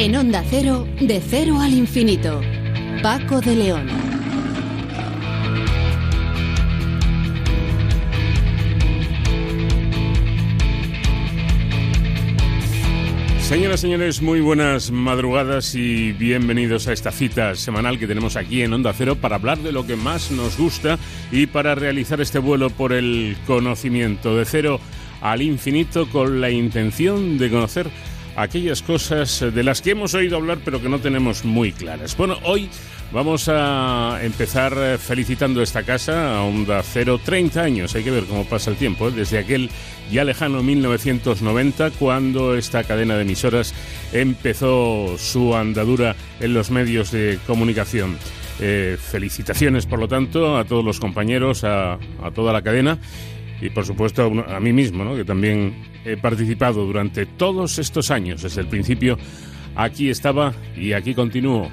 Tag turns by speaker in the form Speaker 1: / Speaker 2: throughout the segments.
Speaker 1: En Onda Cero, de cero al infinito. Paco de León.
Speaker 2: Señoras y señores, muy buenas madrugadas y bienvenidos a esta cita semanal que tenemos aquí en Onda Cero para hablar de lo que más nos gusta y para realizar este vuelo por el conocimiento de cero al infinito con la intención de conocer aquellas cosas de las que hemos oído hablar pero que no tenemos muy claras. Bueno, hoy vamos a empezar felicitando esta casa a Onda Cero 30 años. Hay que ver cómo pasa el tiempo, ¿eh? desde aquel ya lejano 1990 cuando esta cadena de emisoras empezó su andadura en los medios de comunicación. Eh, felicitaciones, por lo tanto, a todos los compañeros, a toda la cadena y por supuesto a, mí mismo, ¿no? que también he participado durante todos estos años, desde el principio. Aquí estaba y aquí continúo,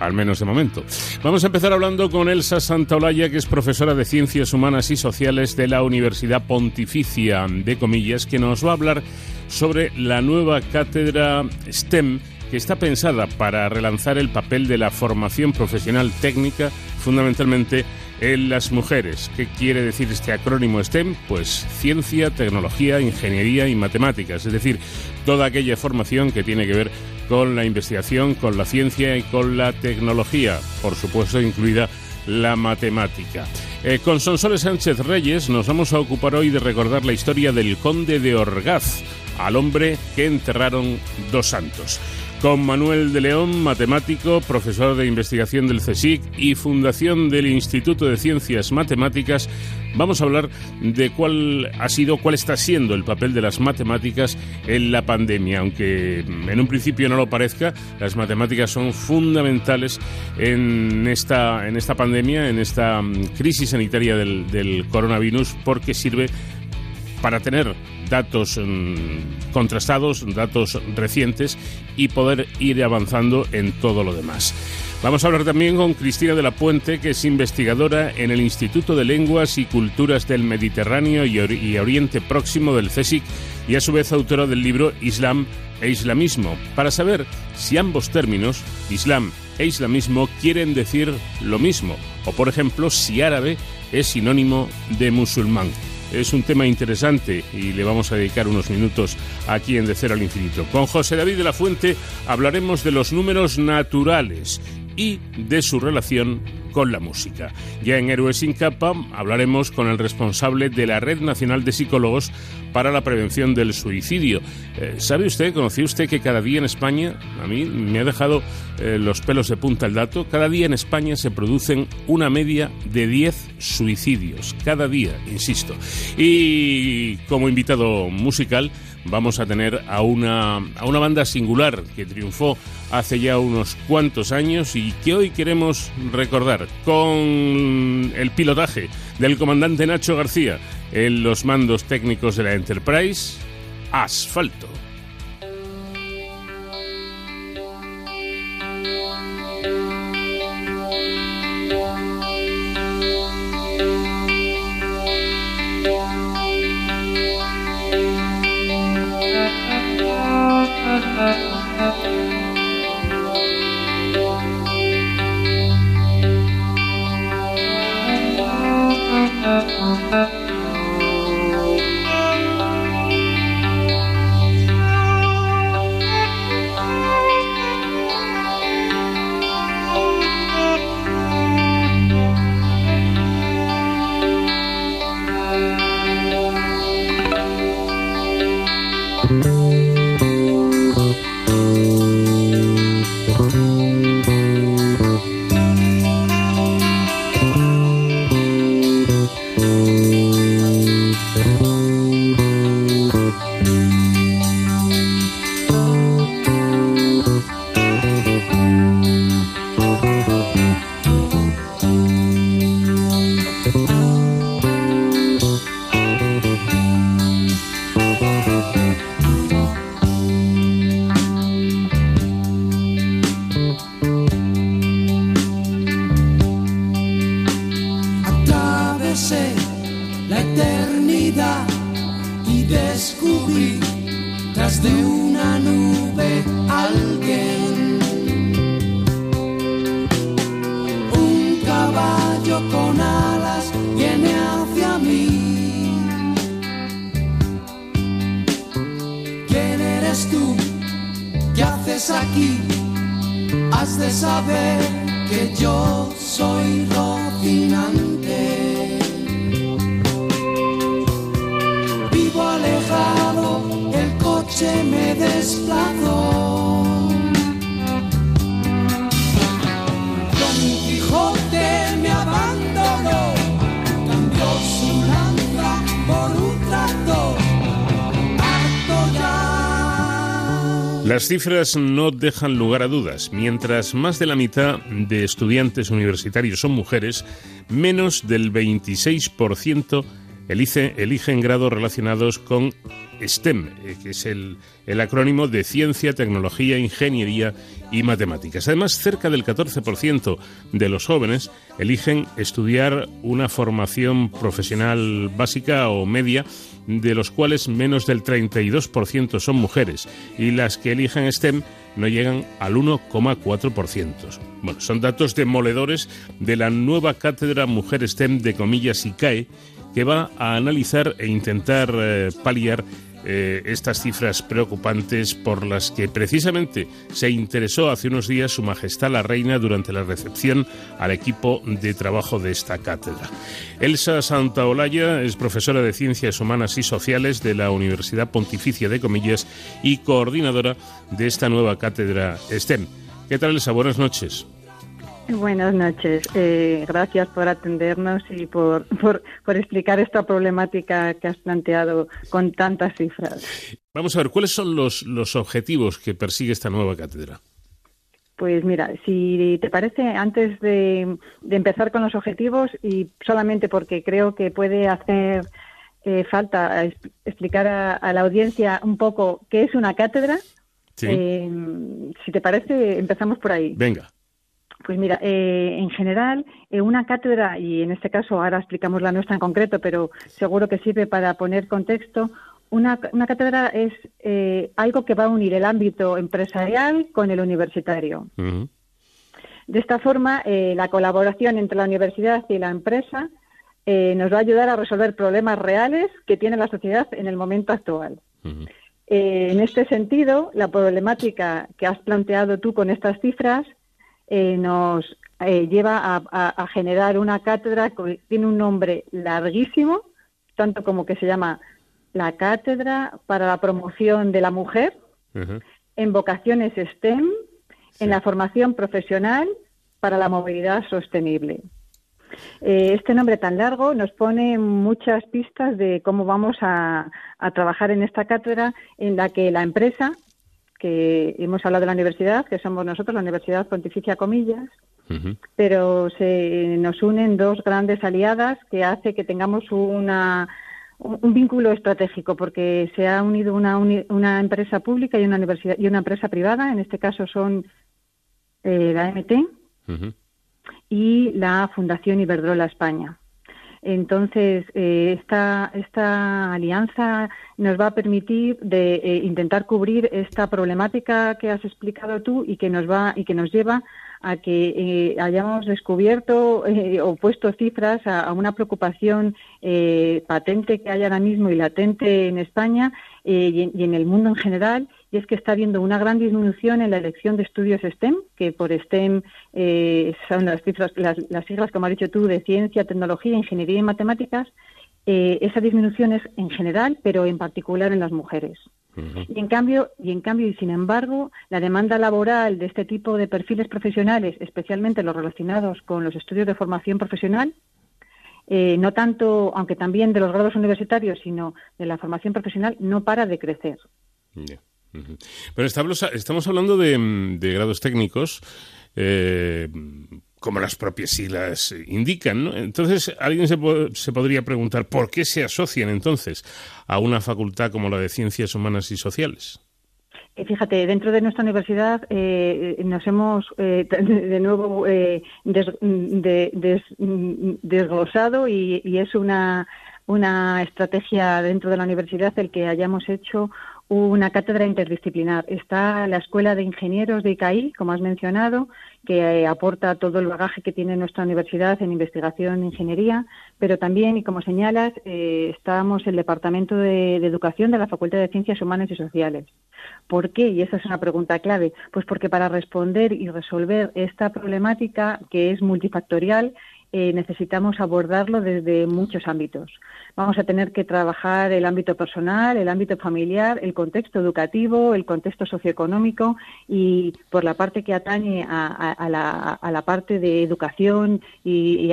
Speaker 2: al menos de momento. Vamos a empezar hablando con Elsa Santaolalla, que es profesora de Ciencias Humanas y Sociales de la Universidad Pontificia de Comillas, que nos va a hablar sobre la nueva cátedra STEM que está pensada para relanzar el papel de la formación profesional técnica, fundamentalmente en las mujeres. ¿Qué quiere decir este acrónimo STEM? Pues ciencia, tecnología, ingeniería y matemáticas, es decir, toda aquella formación que tiene que ver con la investigación, con la ciencia y con la tecnología, por supuesto incluida la matemática. Eh, con Sonsoles Sánchez Reyes nos vamos a ocupar hoy de recordar la historia del conde de Orgaz, al hombre que enterraron dos santos con Manuel de León, matemático, profesor de investigación del CSIC y fundación del Instituto de Ciencias Matemáticas, vamos a hablar de cuál ha sido, cuál está siendo el papel de las matemáticas en la pandemia. Aunque en un principio no lo parezca, las matemáticas son fundamentales en esta, en esta pandemia, en esta mm, crisis sanitaria del, del coronavirus, porque sirve para tener datos mm, contrastados, datos recientes y poder ir avanzando en todo lo demás. Vamos a hablar también con Cristina de la Puente, que es investigadora en el Instituto de Lenguas y Culturas del Mediterráneo y, Oriente Próximo del CSIC y a su vez autora del libro Islam e Islamismo, para saber si ambos términos, Islam e Islamismo, quieren decir lo mismo, o por ejemplo si árabe es sinónimo de musulmán. Es un tema interesante y le vamos a dedicar unos minutos aquí en De Cero al Infinito. Con José David de la Fuente hablaremos de los números naturales y de su relación con la música. Ya en Héroes sin capa hablaremos con el responsable de la Red Nacional de Psicólogos para la Prevención del Suicidio. Eh, ¿Sabe usted, conoció usted que cada día en España, a mí me ha dejado eh, los pelos de punta el dato, cada día en España se producen una media de 10 suicidios, cada día, insisto. Y como invitado musical, vamos a tener a una, a una banda singular que triunfó hace ya unos cuantos años y que hoy queremos recordar con el pilotaje del comandante Nacho García en los mandos técnicos de la Enterprise, Asfalto. Las cifras no dejan lugar a dudas. Mientras más de la mitad de estudiantes universitarios son mujeres, menos del 26% elige- eligen grados relacionados con STEM, es el, el acrónimo de Ciencia, Tecnología, Ingeniería y Matemáticas. Además, cerca del 14% de los jóvenes eligen estudiar una formación profesional básica o media, de los cuales menos del 32% son mujeres, y las que eligen STEM no llegan al 1,4%. Bueno, son datos demoledores de la nueva cátedra Mujer STEM de comillas ICAE, que va a analizar e intentar eh, paliar eh, estas cifras preocupantes por las que precisamente se interesó hace unos días Su Majestad la Reina durante la recepción al equipo de trabajo de esta cátedra. Elsa Santaolalla es profesora de Ciencias Humanas y Sociales de la Universidad Pontificia de Comillas y coordinadora de esta nueva cátedra STEM. ¿Qué tal, Elsa? Buenas noches.
Speaker 3: Buenas noches. Eh, gracias por atendernos y por, por, por explicar esta problemática que has planteado con tantas cifras.
Speaker 2: Vamos a ver, ¿cuáles son los, los objetivos que persigue esta nueva cátedra?
Speaker 3: Pues mira, si te parece, antes de, de empezar con los objetivos y solamente porque creo que puede hacer eh, falta explicar a, a la audiencia un poco qué es una cátedra,
Speaker 2: Sí.
Speaker 3: eh, si te parece, empezamos por ahí.
Speaker 2: Venga.
Speaker 3: Pues mira, eh, en general, eh, una cátedra, y en este caso ahora explicamos la nuestra en concreto, pero seguro que sirve para poner contexto, una, una cátedra es eh, algo que va a unir el ámbito empresarial con el universitario. De esta forma, la colaboración entre la universidad y la empresa nos va a ayudar a resolver problemas reales que tiene la sociedad en el momento actual. En este sentido, la problemática que has planteado tú con estas cifras eh, nos eh, lleva a, a- a generar una cátedra que tiene un nombre larguísimo, tanto como que se llama la Cátedra para la Promoción de la Mujer en Vocaciones STEM
Speaker 2: Sí.
Speaker 3: en la formación profesional para la movilidad sostenible. Eh, este nombre tan largo nos pone muchas pistas de cómo vamos a, a trabajar en esta cátedra en la que la empresa, que hemos hablado de la universidad, que somos nosotros, la Universidad Pontificia Comillas, pero se nos unen dos grandes aliadas que hace que tengamos una, un un vínculo estratégico porque se ha unido una, uni- una empresa pública y una universidad y una empresa privada en este caso son eh, la MT y la Fundación Iberdrola España. Entonces, eh, esta, esta alianza nos va a permitir de eh, intentar cubrir esta problemática que has explicado tú y que nos va y que nos lleva a que eh, hayamos descubierto eh, o puesto cifras a, una preocupación patente que hay ahora mismo y latente en España y en el mundo en general, y es que está habiendo una gran disminución en la elección de estudios STEM, que por STEM eh, son las cifras, las, las siglas, como has dicho tú, de ciencia, tecnología, ingeniería y matemáticas. Eh, esa disminución es en general, pero en particular en las mujeres. Y en cambio, y en cambio, y sin embargo, la demanda laboral de este tipo de perfiles profesionales, especialmente los relacionados con los estudios de formación profesional, eh, no tanto, aunque también de los grados universitarios, sino de la formación profesional, no para de crecer.
Speaker 2: Ya. Pero estamos, estamos hablando de, mm, de grados técnicos, eh, como las propias siglas indican, ¿no? Entonces, alguien se, po- se podría preguntar por qué se asocian entonces a una facultad como la de Ciencias Humanas y Sociales.
Speaker 3: Eh, Fíjate, dentro de nuestra universidad eh, nos hemos eh, de nuevo eh, des- de- des- desglosado y, y es una, una estrategia dentro de la universidad el que hayamos hecho una cátedra interdisciplinar. Está la Escuela de Ingenieros de ICAI, como has mencionado, que eh, aporta todo el bagaje que tiene nuestra universidad en investigación e ingeniería, pero también, y como señalas, eh, estamos el Departamento de, de, Educación de la Facultad de Ciencias Humanas y Sociales. ¿Por qué? Y esa es una pregunta clave. Pues porque para responder y resolver esta problemática, que es multifactorial, eh, necesitamos abordarlo desde muchos ámbitos. Vamos a tener que trabajar el ámbito personal, el ámbito familiar, el contexto educativo, el contexto socioeconómico y por la parte que atañe a, la, parte de educación y,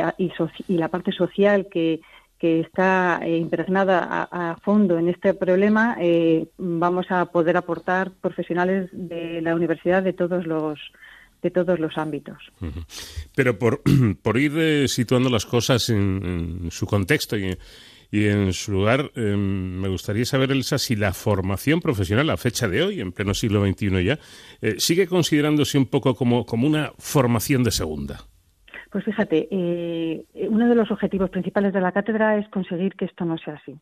Speaker 3: la parte social que, está eh, impregnada a, fondo en este problema, eh, vamos a poder aportar profesionales de la universidad de todos los de todos los ámbitos.
Speaker 2: Pero por, por ir eh, situando las cosas en, su contexto y, en su lugar, em, me gustaría saber, Elsa, si la formación profesional a fecha de hoy, en pleno siglo XXI ya, eh, sigue considerándose un poco como, como una formación de segunda.
Speaker 3: Pues fíjate, eh, uno de los objetivos principales de la cátedra es conseguir que esto no sea así.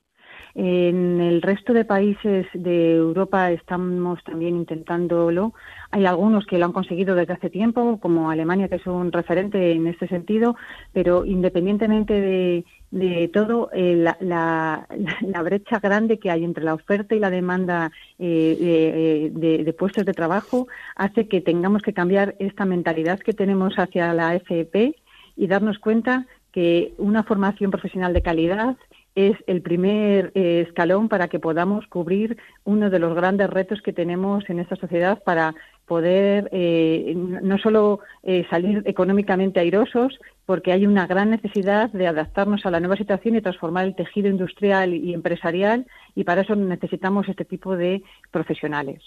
Speaker 3: En el resto de países de Europa estamos también intentándolo. Hay algunos que lo han conseguido desde hace tiempo, como Alemania, que es un referente en este sentido, pero independientemente de, todo, eh, la, brecha grande que hay entre la oferta y la demanda eh, de, de, puestos de trabajo hace que tengamos que cambiar esta mentalidad que tenemos hacia la FEP y darnos cuenta que una formación profesional de calidad es el primer eh, escalón para que podamos cubrir uno de los grandes retos que tenemos en esta sociedad para poder eh, no solo eh, salir económicamente airosos, porque hay una gran necesidad de adaptarnos a la nueva situación y transformar el tejido industrial y empresarial, y para eso necesitamos este tipo de profesionales.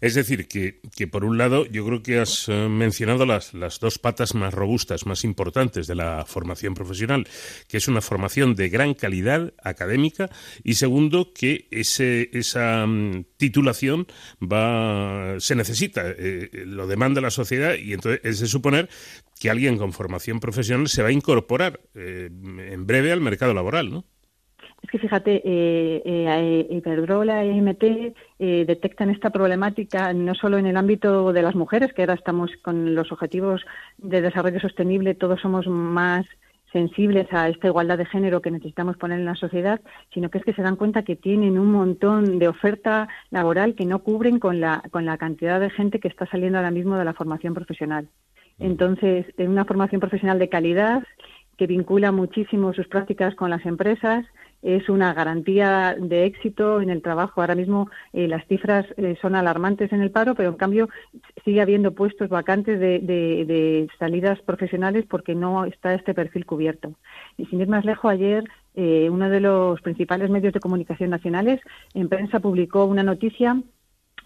Speaker 2: Es decir, que, que, por un lado yo creo que has eh, mencionado las, las dos patas más robustas, más importantes de la formación profesional, que es una formación de gran calidad académica y segundo, que ese, esa mm, titulación va, se necesita, eh, lo demanda la sociedad y entonces es de suponer que alguien con formación profesional se va a incorporar eh, en breve al mercado laboral, ¿no?
Speaker 3: Es que fíjate, eh, eh, Iberdrola e IMT eh, detectan esta problemática no solo en el ámbito de las mujeres, que ahora estamos con los objetivos de desarrollo sostenible, todos somos más sensibles a esta igualdad de género que necesitamos poner en la sociedad, sino que es que se dan cuenta que tienen un montón de oferta laboral que no cubren con la, con la cantidad de gente que está saliendo ahora mismo de la formación profesional. Entonces, en una formación profesional de calidad que vincula muchísimo sus prácticas con las empresas, es una garantía de éxito en el trabajo. Ahora mismo eh, las cifras eh, son alarmantes en el paro, pero en cambio sigue habiendo puestos vacantes de, salidas profesionales porque no está este perfil cubierto. Y sin ir más lejos, ayer eh, uno de los principales medios de comunicación nacionales en prensa publicó una noticia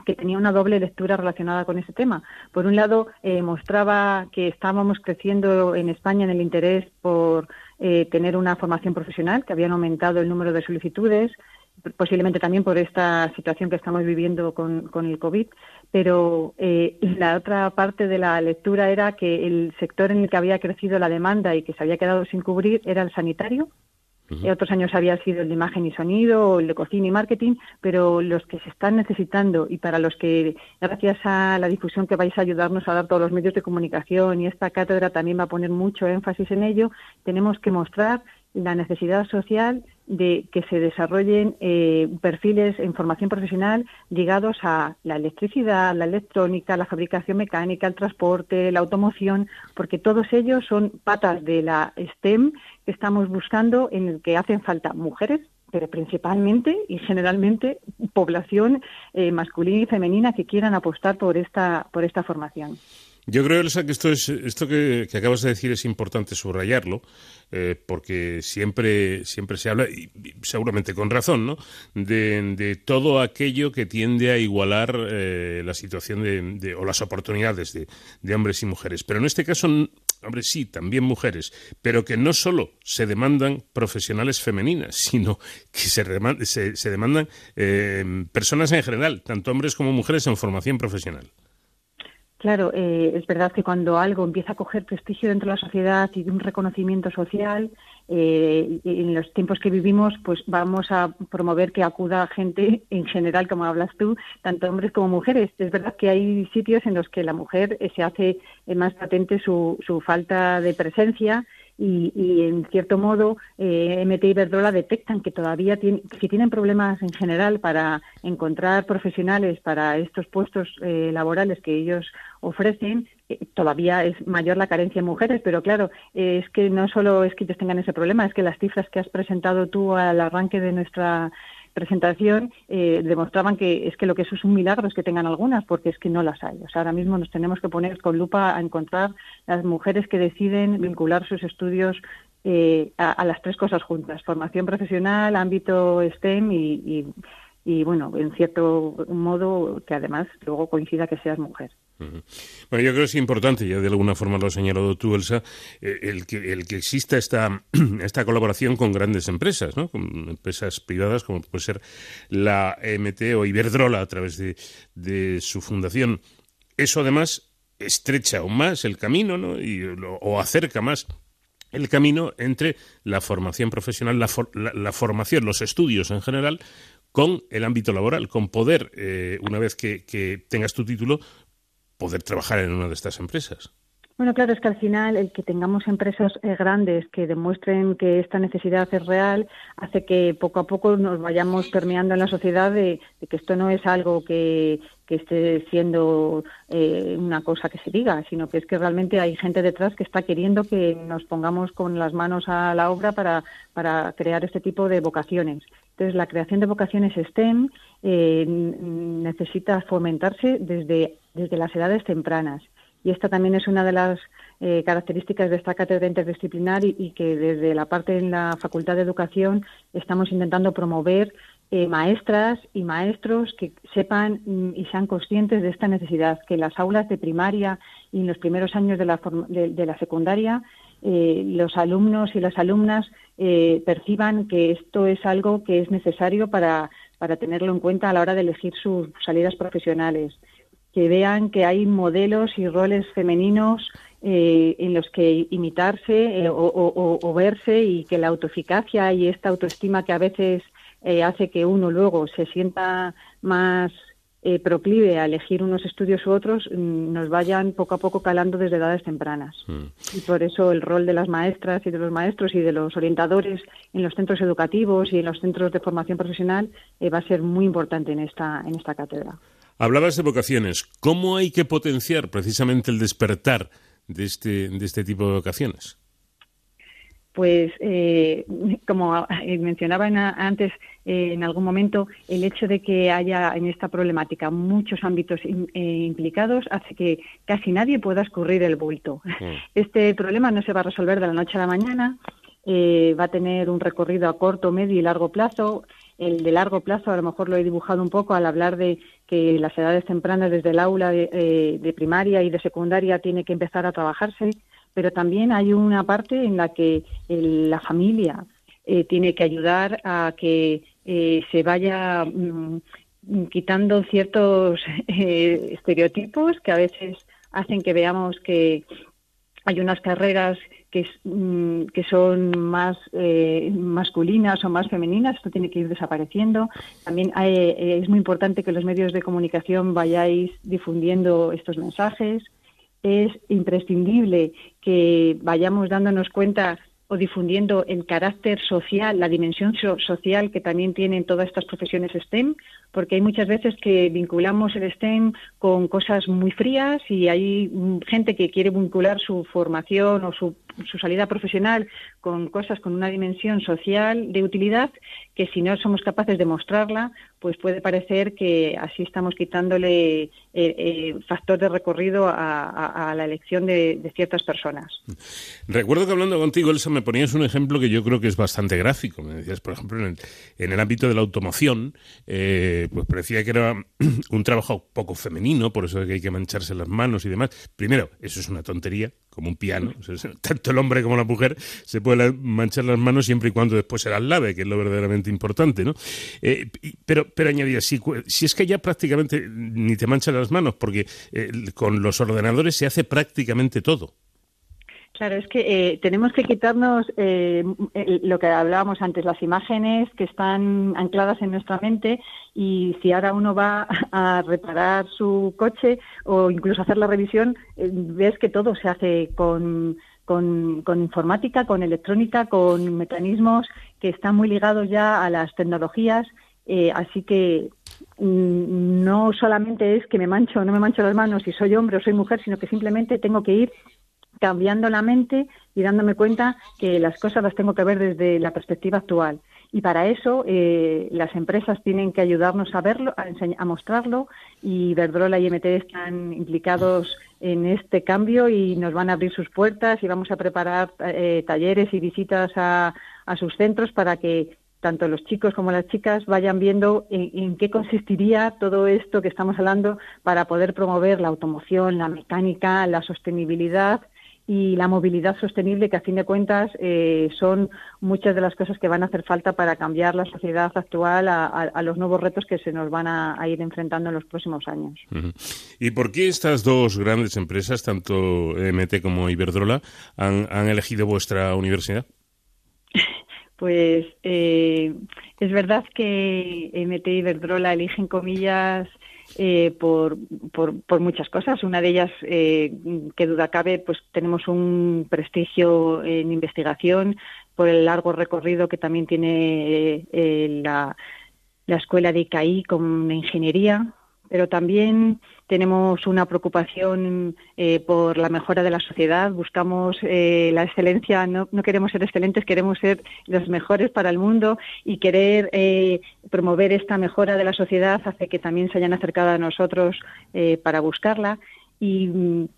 Speaker 3: que tenía una doble lectura relacionada con ese tema. Por un lado, mostraba que estábamos creciendo en España en el interés por eh, tener una formación profesional, que habían aumentado el número de solicitudes, posiblemente también por esta situación que estamos viviendo con, con el COVID, pero eh, la otra parte de la lectura era que el sector en el que había crecido la demanda y que se había quedado sin cubrir era el sanitario, otros años había sido el de imagen y sonido, el de cocina y marketing, pero los que se están necesitando y para los que, gracias a la difusión que vais a ayudarnos a dar todos los medios de comunicación y esta cátedra también va a poner mucho énfasis en ello, tenemos que mostrar la necesidad social de que se desarrollen eh, perfiles en formación profesional ligados a la electricidad, la electrónica, la fabricación mecánica, el transporte, la automoción, porque todos ellos son patas de la STEM que estamos buscando en el que hacen falta mujeres, pero principalmente y generalmente población eh, masculina y femenina que quieran apostar por esta por esta formación.
Speaker 2: Yo creo, Elsa, que esto, es, esto que, acabas de decir es importante subrayarlo, eh, porque siempre, siempre se habla, y seguramente con razón, ¿no? de, todo aquello que tiende a igualar eh, la situación de, o las oportunidades de, hombres y mujeres. Pero en este caso, hombre, sí, también mujeres, pero que no solo se demandan profesionales femeninas, sino que se, se, demandan eh, personas en general, tanto hombres como mujeres en formación profesional.
Speaker 3: Claro, eh, es verdad que cuando algo empieza a coger prestigio dentro de la sociedad y de un reconocimiento social, eh, en los tiempos que vivimos, pues vamos a promover que acuda gente en general, como hablas tú, tanto hombres como mujeres. Es verdad que hay sitios en los que la mujer eh, se hace eh, más patente su, su falta de presencia y, en cierto modo eh, MT y Verdrola detectan que todavía si tienen problemas en general para encontrar profesionales para estos puestos eh, laborales que ellos ofrecen, eh, todavía es mayor la carencia en mujeres, pero claro, es que no solo es que ellos tengan ese problema, es que las cifras que has presentado tú al arranque de nuestra presentación eh, demostraban que es que lo que eso es un milagro es que tengan algunas, porque es que no las hay. O sea, ahora mismo nos tenemos que poner con lupa a encontrar las mujeres que deciden vincular sus estudios eh, a, las tres cosas juntas, formación profesional, ámbito STEM y, y, bueno, en cierto modo que además luego coincida que seas mujer.
Speaker 2: Bueno, yo creo que es importante, ya de alguna forma lo has señalado tú, Elsa, eh, el que, el que exista esta, esta colaboración con grandes empresas, ¿no? con empresas privadas como puede ser la MT o Iberdrola a través de, de su fundación. Eso además estrecha aún más el camino ¿no? y, o acerca más el camino entre la formación profesional, la, la, formación, los estudios en general, con el ámbito laboral, con poder, eh, una vez que, tengas tu título, poder trabajar en una de estas empresas.
Speaker 3: Bueno, claro, es que al final el que tengamos empresas eh, grandes que demuestren que esta necesidad es real hace que poco a poco nos vayamos permeando en la sociedad de, que esto no es algo que, esté siendo eh, una cosa que se diga, sino que es que realmente hay gente detrás que está queriendo que nos pongamos con las manos a la obra para, para crear este tipo de vocaciones. Entonces, la creación de vocaciones STEM eh, necesita fomentarse desde desde las edades tempranas. Y esta también es una de las eh, características de esta cátedra interdisciplinar y, que desde la parte en la Facultad de Educación estamos intentando promover eh, maestras y maestros que sepan mm, y sean conscientes de esta necesidad, que en las aulas de primaria y en los primeros años de la, de, la secundaria eh, los alumnos y las alumnas perciban que esto es algo que es necesario para, para tenerlo en cuenta a la hora de elegir sus salidas profesionales que vean que hay modelos y roles femeninos eh, en los que imitarse eh, o, verse y que la autoeficacia y esta autoestima que a veces eh, hace que uno luego se sienta más proclive a elegir unos estudios u otros mm, nos vayan poco a poco calando desde edades tempranas. Mm. Y por eso el rol de las maestras y de los maestros y de los orientadores en los centros educativos y en los centros de formación profesional va a ser muy importante en esta, en esta cátedra.
Speaker 2: Hablabas de vocaciones. ¿Cómo hay que potenciar precisamente el despertar de este, de este tipo de vocaciones?
Speaker 3: Pues, eh, como mencionaba antes, eh, en algún momento, el hecho de que haya en esta problemática muchos ámbitos eh, implicados hace que casi nadie pueda escurrir el bulto. Mm. Este problema no se va a resolver de la noche a la mañana, va a tener un recorrido a corto, medio y largo plazo el de largo plazo, a lo mejor lo he dibujado un poco al hablar de que las edades tempranas desde el aula de, eh, primaria y de secundaria tiene que empezar a trabajarse, pero también hay una parte en la que la familia eh, tiene que ayudar a que eh, se vaya mm, quitando ciertos estereotipos que a veces hacen que veamos que hay unas carreras que, mm, que son más eh, masculinas o más femeninas, esto tiene que ir desapareciendo. También eh, es muy importante que los medios de comunicación vayáis difundiendo estos mensajes. Es imprescindible que vayamos dándonos cuenta o difundiendo el carácter social, la dimensión social que también tienen todas estas profesiones STEM, porque hay muchas veces que vinculamos el STEM con cosas muy frías y hay mm, gente que quiere vincular su formación o su su salida profesional con cosas con una dimensión social de utilidad que si no somos capaces de mostrarla, pues puede parecer que así estamos quitándole el, eh, eh, factor de recorrido a, la elección de, ciertas personas.
Speaker 2: Recuerdo que hablando contigo, Elsa, me ponías un ejemplo que yo creo que es bastante gráfico. Me decías, por ejemplo, en el, ámbito de la automoción, eh, pues parecía que era un trabajo poco femenino, por eso que hay que mancharse las manos y demás. Primero, eso es una tontería, como un piano. tanto el hombre como la mujer se puede manchar las manos siempre y cuando después se las lave, que es lo verdaderamente importante, ¿no? Eh, pero, pero añadía, si, si es que ya prácticamente ni te manchan las manos, porque eh, con los ordenadores se hace prácticamente todo.
Speaker 3: Claro, es que eh, tenemos que quitarnos eh, lo que hablábamos antes, las imágenes que están ancladas en nuestra mente y si ahora uno va a reparar su coche o incluso hacer la revisión, eh, ves que todo se hace con, con, informática, con electrónica, con mecanismos que están muy ligados ya a las tecnologías. así que mm, no solamente es que me mancho no me mancho las manos si soy hombre o soy mujer, sino que simplemente tengo que ir cambiando la mente y dándome cuenta que las cosas las tengo que ver desde la perspectiva actual. Y para eso eh, las empresas tienen que ayudarnos a verlo, a, a mostrarlo y Verdrola y MT están implicados en este cambio y nos van a abrir sus puertas y vamos a preparar eh, talleres y visitas a, sus centros para que tanto los chicos como las chicas vayan viendo en, qué consistiría todo esto que estamos hablando para poder promover la automoción, la mecánica, la sostenibilidad y la movilidad sostenible, que a fin de cuentas eh, son muchas de las cosas que van a hacer falta para cambiar la sociedad actual a, los nuevos retos que se nos van a, ir enfrentando en los próximos años.
Speaker 2: ¿Y por qué estas dos grandes empresas, tanto MT como Iberdrola, han, elegido vuestra universidad?
Speaker 3: Pues eh, es verdad que MT y Iberdrola eligen comillas eh, por, por, muchas cosas. Una de ellas, eh, que duda cabe, pues tenemos un prestigio en investigación por el largo recorrido que también tiene eh, la, la escuela de ICAI con ingeniería, pero también tenemos una preocupación eh, por la mejora de la sociedad, buscamos eh, la excelencia, no, queremos ser excelentes, queremos ser los mejores para el mundo y querer eh, promover esta mejora de la sociedad hace que también se hayan acercado a nosotros para buscarla. Y mm,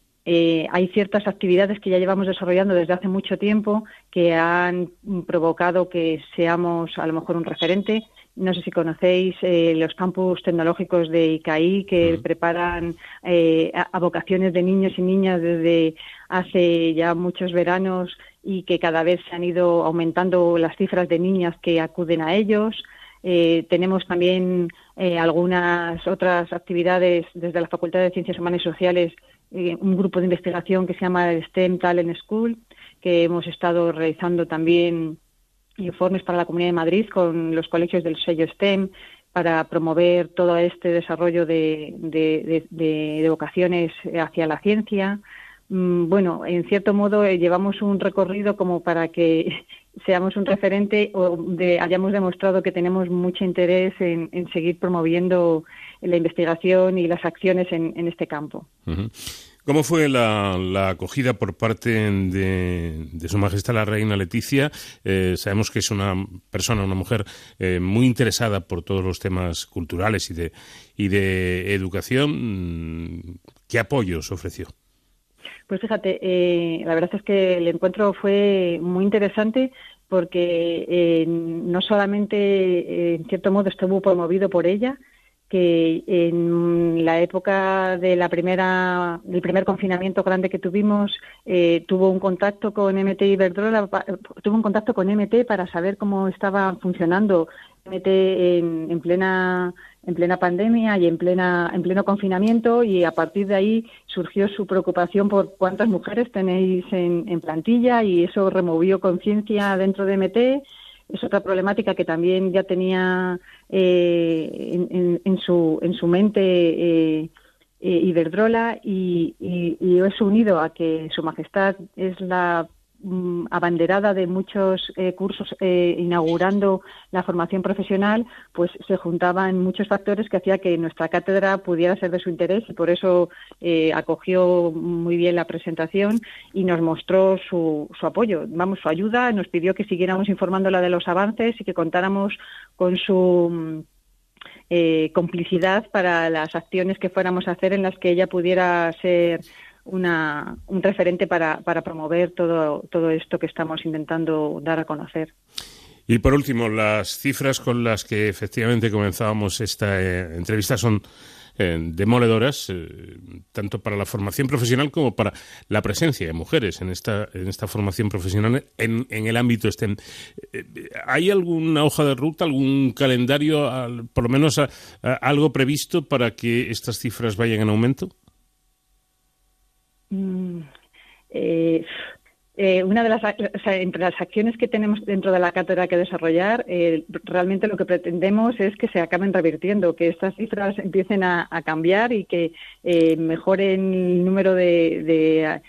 Speaker 3: hay ciertas actividades que ya llevamos desarrollando desde hace mucho tiempo que han provocado que seamos a lo mejor un referente no sé si conocéis eh, los campus tecnológicos de ICAI que preparan eh, a, vocaciones de niños y niñas desde hace ya muchos veranos y que cada vez se han ido aumentando las cifras de niñas que acuden a ellos. Eh, tenemos también algunas otras actividades desde la Facultad de Ciencias Humanas y Sociales, un grupo de investigación que se llama STEM Talent School, que hemos estado realizando también informes para la Comunidad de Madrid con los colegios del sello STEM para promover todo este desarrollo de, vocaciones hacia la ciencia. Mm, bueno, en cierto modo eh, llevamos un recorrido como para que seamos un referente o de, hayamos demostrado que tenemos mucho interés en, seguir promoviendo la investigación y las acciones en, este campo.
Speaker 2: ¿Cómo fue la, acogida por parte de, Su Majestad la Reina Leticia? Eh, sabemos que es una persona, una mujer eh, muy interesada por todos los temas culturales y de, y de educación. ¿Qué apoyos ofreció?
Speaker 3: Pues fíjate, eh, la verdad es que el encuentro fue muy interesante porque no solamente, en cierto modo, estuvo promovido por ella, que en la época de la primera, del primer confinamiento grande que tuvimos, eh, tuvo un contacto con MT Iberdrola, tuvo un contacto con MT para saber cómo estaba funcionando MT en, plena en plena pandemia y en plena en pleno confinamiento y a partir de ahí surgió su preocupación por cuántas mujeres tenéis en, en plantilla y eso removió conciencia dentro de MT es otra problemática que también ya tenía eh, en, su, en su mente eh, eh, Iberdrola y, y, y eso unido a que Su Majestad es la Mm, abanderada de muchos eh, cursos eh, inaugurando la formación profesional, pues se juntaban muchos factores que hacía que nuestra cátedra pudiera ser de su interés y por eso eh, acogió muy bien la presentación y nos mostró su, su apoyo, vamos, su ayuda, nos pidió que siguiéramos informándola de los avances y que contáramos con su mm, complicidad para las acciones que fuéramos a hacer en las que ella pudiera ser una, un referente para, para promover todo, todo esto que estamos intentando dar a conocer.
Speaker 2: Y por último, las cifras con las que efectivamente comenzábamos esta eh, entrevista son eh, demoledoras, eh, tanto para la formación profesional como para la presencia de mujeres en esta, en esta formación profesional en, en el ámbito STEM. ¿Hay alguna hoja de ruta, algún calendario, por lo menos algo previsto para que estas cifras vayan en aumento?
Speaker 3: Mm, eh, Eh, una de las, entre las acciones que tenemos dentro de la cátedra que desarrollar, eh, realmente lo que pretendemos es que se acaben revirtiendo, que estas cifras empiecen a, cambiar y que eh, mejoren el número de,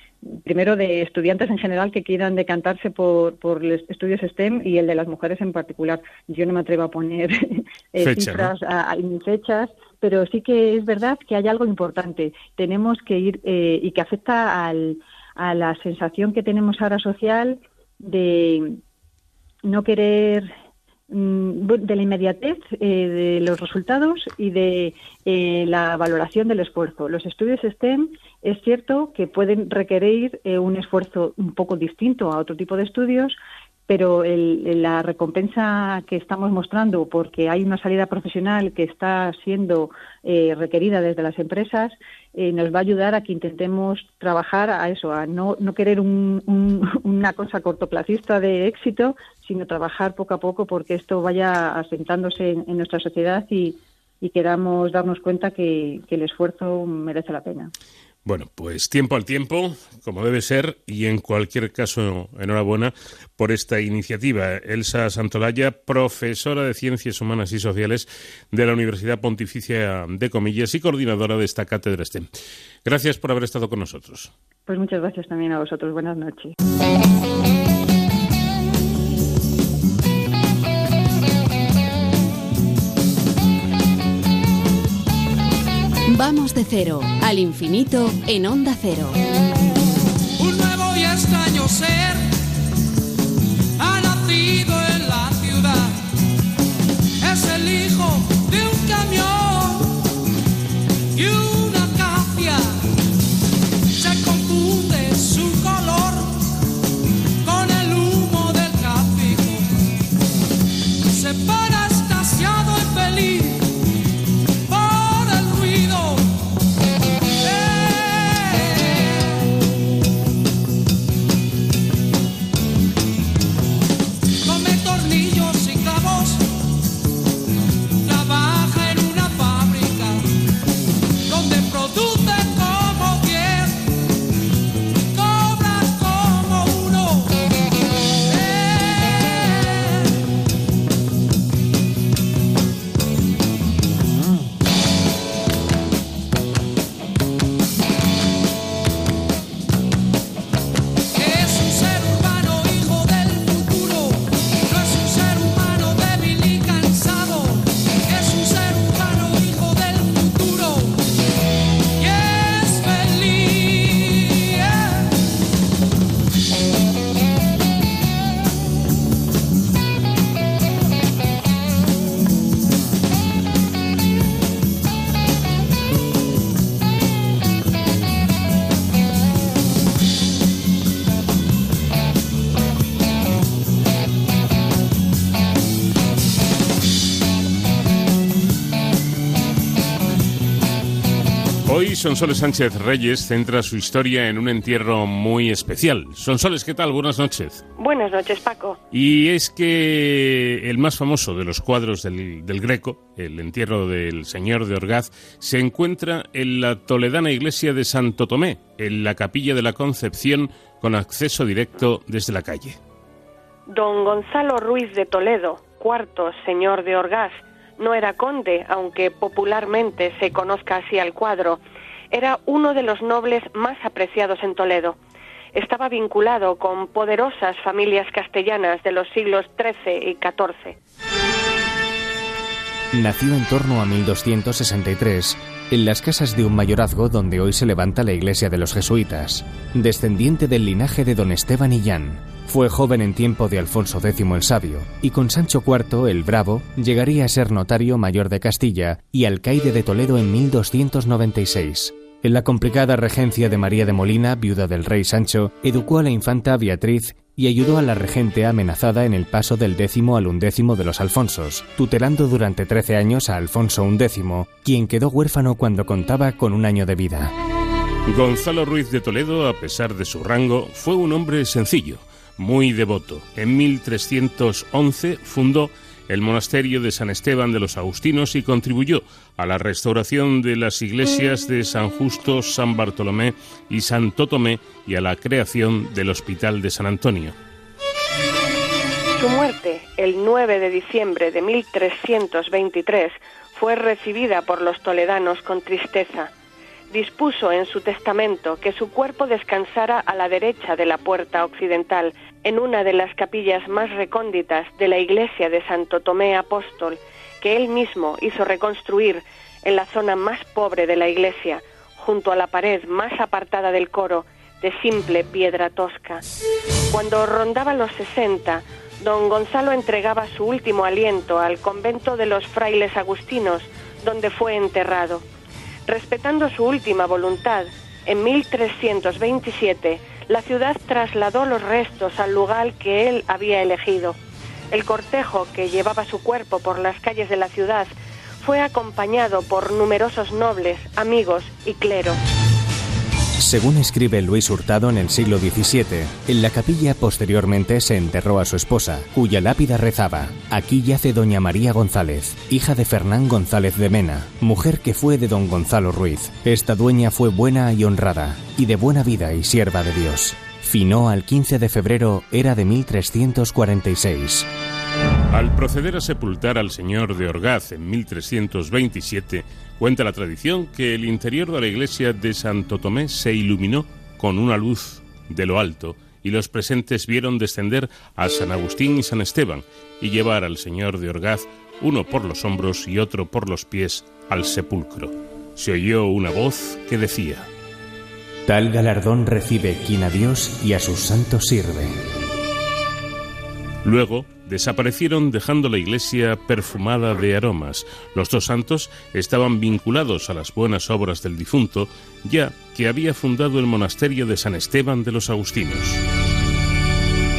Speaker 3: primero de estudiantes en general que quieran decantarse por, por los estudios STEM y el de las mujeres en particular. Yo no me atrevo a poner cifras ni fechas, pero sí que es verdad que hay algo importante. Tenemos que ir y que afecta al a la sensación que tenemos ahora social de no querer mm, de la inmediatez eh, de los resultados y de eh, la valoración del esfuerzo. Los estudios STEM es cierto que pueden requerir eh, un esfuerzo un poco distinto a otro tipo de estudios, pero la recompensa que estamos mostrando, porque hay una salida profesional que está siendo eh, requerida desde las empresas, eh, nos va a ayudar a que intentemos trabajar a eso, a no, no querer una cosa cortoplacista de éxito, sino trabajar poco a poco porque esto vaya asentándose en, nuestra sociedad y, queramos darnos cuenta que el esfuerzo merece la pena.
Speaker 2: Bueno, pues tiempo al tiempo, como debe ser, y en cualquier caso, enhorabuena por esta iniciativa. Elsa Santolaya, profesora de Ciencias Humanas y Sociales de la Universidad Pontificia de Comillas y coordinadora de esta cátedra STEM. Gracias por haber estado con nosotros.
Speaker 3: Pues muchas gracias también a vosotros. Buenas noches.
Speaker 4: Vamos de cero al infinito en onda cero.
Speaker 1: Un nuevo y extraño
Speaker 2: Sonsoles Sánchez Reyes centra su historia en un entierro muy especial. Sonsoles, ¿qué tal? Buenas noches.
Speaker 5: Buenas noches, Paco.
Speaker 2: Y es que el más famoso de los cuadros del, Greco, el entierro del Señor de Orgaz, se encuentra en la toledana iglesia de Santo Tomé, en la capilla de la Concepción, con acceso directo desde la calle.
Speaker 5: Don Gonzalo Ruiz de Toledo, cuarto Señor de Orgaz, no era conde, aunque popularmente se conozca así al cuadro, era uno de los nobles más apreciados en Toledo. Estaba vinculado con poderosas familias castellanas de los siglos XIII y XIV.
Speaker 6: Nació en torno a 1263 en las casas de un mayorazgo donde hoy se levanta la iglesia de los jesuitas, descendiente del linaje de don Esteban Illán. Fue joven en tiempo de Alfonso X el Sabio, y con Sancho IV el Bravo llegaría a ser notario mayor de Castilla y alcaide de Toledo en 1296. En la complicada regencia de María de Molina, viuda del rey Sancho, educó a la infanta Beatriz y ayudó a la regente amenazada en el paso del décimo al undécimo de los Alfonsos, tutelando durante trece años a Alfonso XI, quien quedó huérfano cuando contaba con un año de vida.
Speaker 2: Gonzalo Ruiz de Toledo, a pesar de su rango, fue un hombre sencillo, muy devoto. En 1311 fundó el monasterio de San Esteban de los Agustinos y contribuyó a la restauración de las iglesias de San Justo, San Bartolomé y Santo Tomé y a la creación del Hospital de San Antonio.
Speaker 5: Su muerte, el 9 de diciembre de 1323, fue recibida por los toledanos con tristeza. Dispuso en su testamento que su cuerpo descansara a la derecha de la puerta occidental, en una de las capillas más recónditas de la iglesia de Santo Tomé Apóstol, que él mismo hizo reconstruir en la zona más pobre de la iglesia, junto a la pared más apartada del coro, de simple piedra tosca. Cuando rondaba los sesenta, don Gonzalo entregaba su último aliento al convento de los frailes agustinos, donde fue enterrado. Respetando su última voluntad, en 1327 la ciudad trasladó los restos al lugar que él había elegido. El cortejo que llevaba su cuerpo por las calles de la ciudad fue acompañado por numerosos nobles, amigos y clero.
Speaker 6: Según escribe Luis Hurtado en el siglo XVII, en la capilla posteriormente se enterró a su esposa, cuya lápida rezaba, aquí yace doña María González, hija de Fernán González de Mena, mujer que fue de don Gonzalo Ruiz. Esta dueña fue buena y honrada, y de buena vida y sierva de Dios. Finó al 15 de febrero era de 1346.
Speaker 2: Al proceder a sepultar al señor de Orgaz en 1327, cuenta la tradición que el interior de la iglesia de Santo Tomé se iluminó con una luz de lo alto y los presentes vieron descender a San Agustín y San Esteban y llevar al señor de Orgaz, uno por los hombros y otro por los pies, al sepulcro. Se oyó una voz que decía,
Speaker 6: Tal galardón recibe quien a Dios y a sus santos sirve.
Speaker 2: Luego desaparecieron dejando la iglesia perfumada de aromas. Los dos santos estaban vinculados a las buenas obras del difunto, ya que había fundado el monasterio de San Esteban de los Agustinos.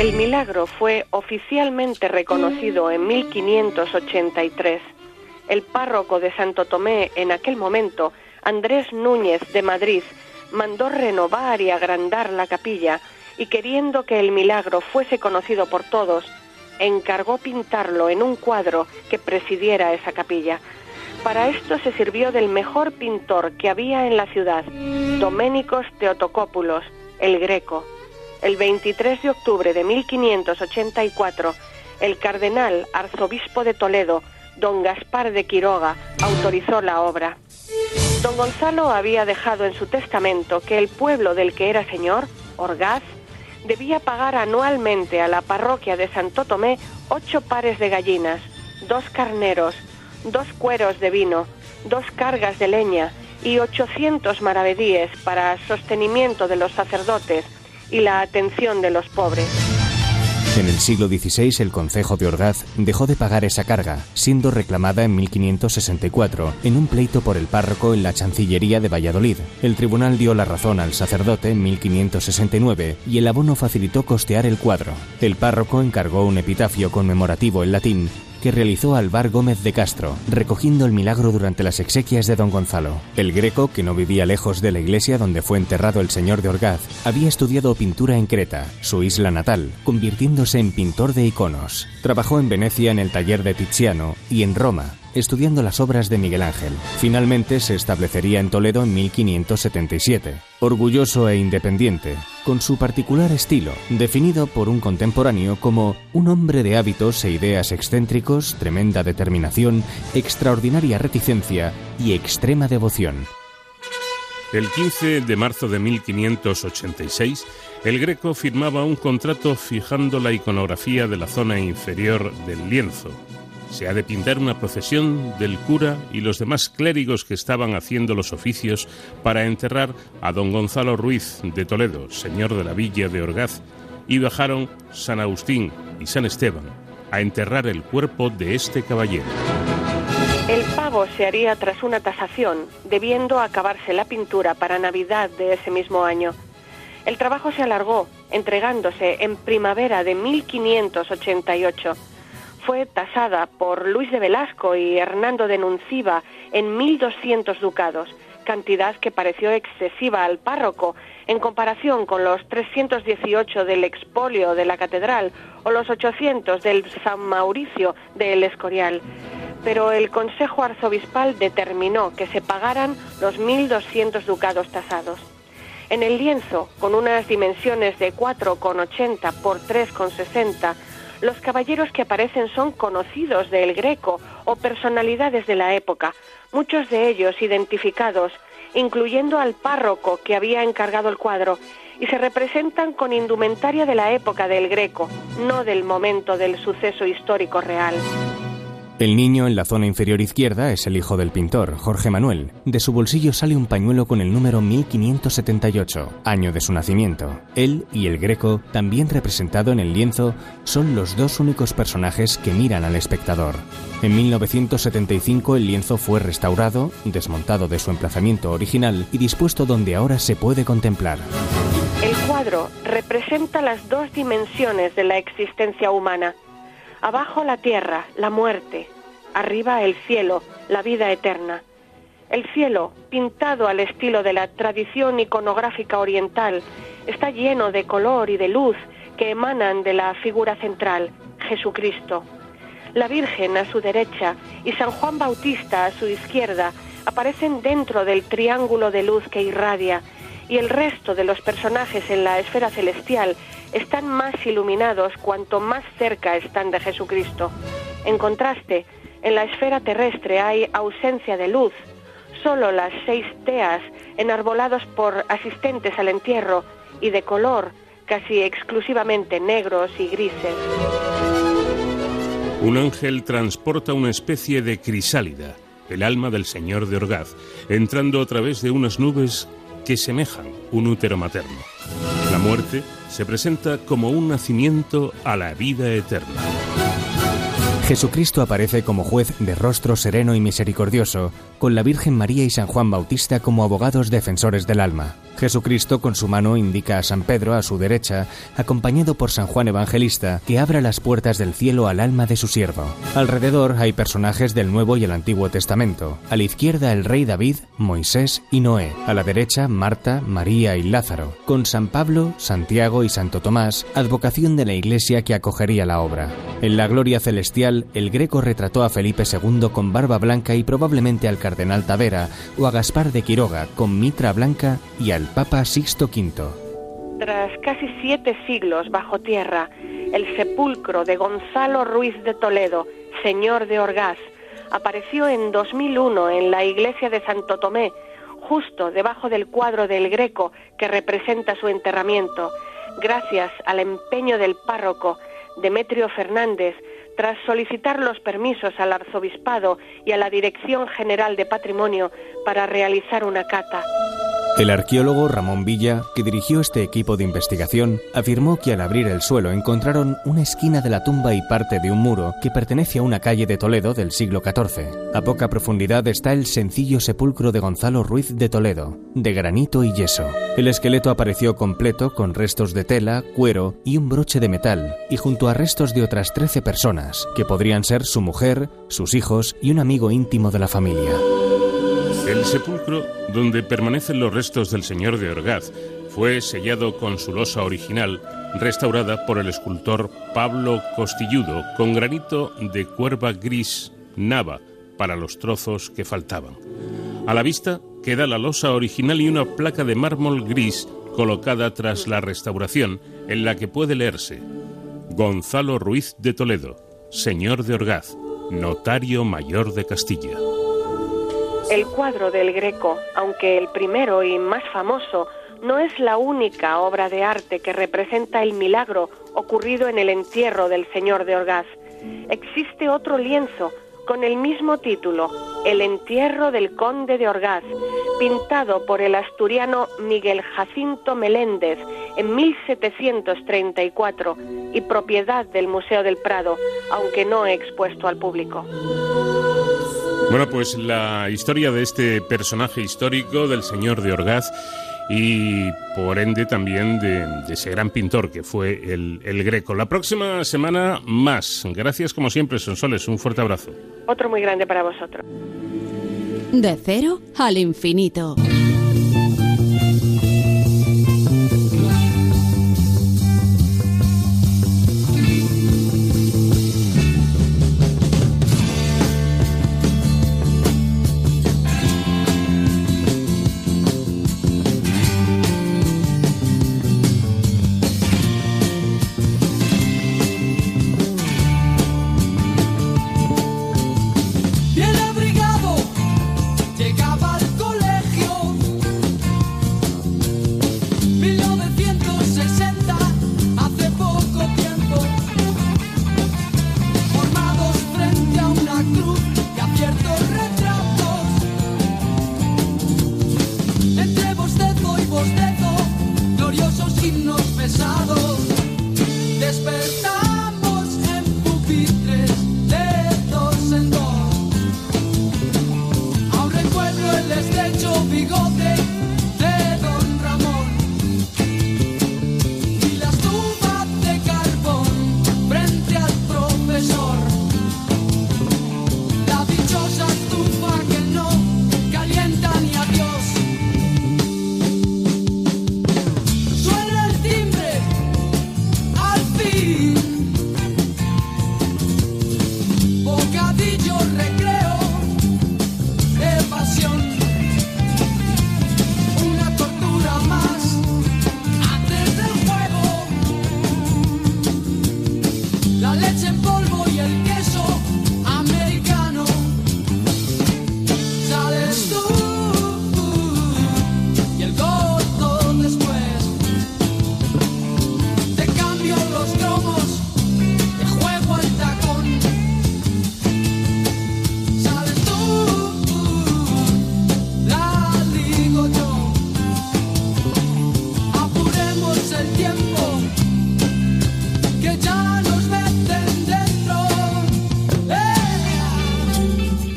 Speaker 5: El milagro fue oficialmente reconocido en 1583. El párroco de Santo Tomé en aquel momento, Andrés Núñez de Madrid, mandó renovar y agrandar la capilla y queriendo que el milagro fuese conocido por todos, encargó pintarlo en un cuadro que presidiera esa capilla. Para esto se sirvió del mejor pintor que había en la ciudad, Doménicos Teotocópulos, el Greco. El 23 de octubre de 1584, el cardenal arzobispo de Toledo, don Gaspar de Quiroga, autorizó la obra. Don Gonzalo había dejado en su testamento que el pueblo del que era señor, Orgaz, debía pagar anualmente a la parroquia de Santo Tomé ocho pares de gallinas, dos carneros, dos cueros de vino, dos cargas de leña y ochocientos maravedíes para sostenimiento de los sacerdotes y la atención de los pobres.
Speaker 6: En el siglo XVI el concejo de Orgaz dejó de pagar esa carga, siendo reclamada en 1564 en un pleito por el párroco en la Chancillería de Valladolid. El tribunal dio la razón al sacerdote en 1569 y el abono facilitó costear el cuadro. El párroco encargó un epitafio conmemorativo en latín que realizó Alvar Gómez de Castro, recogiendo el milagro durante las exequias de don Gonzalo. El greco, que no vivía lejos de la iglesia donde fue enterrado el señor de Orgaz, había estudiado pintura en Creta, su isla natal, convirtiéndose en pintor de iconos. Trabajó en Venecia en el taller de Tiziano y en Roma, estudiando las obras de Miguel Ángel. Finalmente se establecería en Toledo en 1577. Orgulloso e independiente, con su particular estilo, definido por un contemporáneo como un hombre de hábitos e ideas excéntricos, tremenda determinación, extraordinaria reticencia y extrema devoción.
Speaker 2: El 15 de marzo de 1586, el Greco firmaba un contrato fijando la iconografía de la zona inferior del lienzo. Se ha de pintar una procesión del cura y los demás clérigos que estaban haciendo los oficios para enterrar a don Gonzalo Ruiz de Toledo, señor de la villa de Orgaz, y bajaron San Agustín y San Esteban a enterrar el cuerpo de este caballero.
Speaker 5: El pago se haría tras una tasación, debiendo acabarse la pintura para Navidad de ese mismo año. El trabajo se alargó, entregándose en primavera de 1588. Fue tasada por Luis de Velasco y Hernando de Nunciva en 1.200 ducados, cantidad que pareció excesiva al párroco en comparación con los 318 del expolio de la catedral o los 800 del San Mauricio del Escorial. Pero el Consejo Arzobispal determinó que se pagaran los 1.200 ducados tasados. En el lienzo, con unas dimensiones de 4,80 por 3,60, los caballeros que aparecen son conocidos del Greco o personalidades de la época, muchos de ellos identificados, incluyendo al párroco que había encargado el cuadro, y se representan con indumentaria de la época del Greco, no del momento del suceso histórico real.
Speaker 6: El niño en la zona inferior izquierda es el hijo del pintor, Jorge Manuel. De su bolsillo sale un pañuelo con el número 1578, año de su nacimiento. Él y el Greco, también representado en el lienzo, son los dos únicos personajes que miran al espectador. En 1975 el lienzo fue restaurado, desmontado de su emplazamiento original y dispuesto donde ahora se puede contemplar.
Speaker 5: El cuadro representa las dos dimensiones de la existencia humana Abajo la tierra, la muerte, arriba el cielo, la vida eterna. El cielo, pintado al estilo de la tradición iconográfica oriental, está lleno de color y de luz que emanan de la figura central, Jesucristo. La Virgen a su derecha y San Juan Bautista a su izquierda aparecen dentro del triángulo de luz que irradia, y el resto de los personajes en la esfera celestial están más iluminados cuanto más cerca están de Jesucristo. En contraste, en la esfera terrestre hay ausencia de luz. Solo las seis teas, enarbolados por asistentes al entierro y de color casi exclusivamente negros y grises.
Speaker 2: Un ángel transporta una especie de crisálida, el alma del Señor de Orgaz, entrando a través de unas nubes que semejan un útero materno. La muerte se presenta como un nacimiento a la vida eterna.
Speaker 6: Jesucristo aparece como juez de rostro sereno y misericordioso, con la Virgen María y San Juan Bautista como abogados defensores del alma. Jesucristo con su mano indica a San Pedro a su derecha, acompañado por San Juan Evangelista, que abra las puertas del cielo al alma de su siervo. Alrededor hay personajes del Nuevo y el Antiguo Testamento. A la izquierda el rey David, Moisés y Noé. A la derecha Marta, María y Lázaro. Con San Pablo, Santiago y Santo Tomás, advocación de la Iglesia que acogería la obra. En la gloria celestial, el Greco retrató a Felipe II con barba blanca y probablemente al cardenal Tavera o a Gaspar de Quiroga con mitra blanca y al Papa Sixto V.
Speaker 5: Tras casi siete siglos bajo tierra, el sepulcro de Gonzalo Ruiz de Toledo, señor de Orgaz, apareció en 2001 en la iglesia de Santo Tomé, justo debajo del cuadro del Greco que representa su enterramiento, gracias al empeño del párroco Demetrio Fernández, tras solicitar los permisos al arzobispado y a la Dirección General de Patrimonio para realizar una cata.
Speaker 6: El arqueólogo Ramón Villa, que dirigió este equipo de investigación, afirmó que al abrir el suelo encontraron una esquina de la tumba y parte de un muro que pertenece a una calle de Toledo del siglo XIV. A poca profundidad está el sencillo sepulcro de Gonzalo Ruiz de Toledo, de granito y yeso. El esqueleto apareció completo con restos de tela, cuero y un broche de metal, y junto a restos de otras 13 personas, que podrían ser su mujer, sus hijos y un amigo íntimo de la familia.
Speaker 2: El sepulcro donde permanecen los restos del señor de Orgaz fue sellado con su losa original, restaurada por el escultor Pablo Costilludo con granito de cuerva gris nava para los trozos que faltaban. A la vista queda la losa original y una placa de mármol gris colocada tras la restauración en la que puede leerse Gonzalo Ruiz de Toledo, señor de Orgaz, notario mayor de Castilla.
Speaker 5: El cuadro del Greco, aunque el primero y más famoso, no es la única obra de arte que representa el milagro ocurrido en el entierro del señor de Orgaz. Existe otro lienzo con el mismo título, El entierro del conde de Orgaz, pintado por el asturiano Miguel Jacinto Meléndez en 1734 y propiedad del Museo del Prado, aunque no expuesto al público.
Speaker 2: Bueno, pues la historia de este personaje histórico del señor de Orgaz y por ende también de, ese gran pintor que fue el, el, Greco. La próxima semana más. Gracias como siempre, Sonsoles. Un fuerte abrazo.
Speaker 5: Otro muy grande para vosotros.
Speaker 1: De cero al infinito.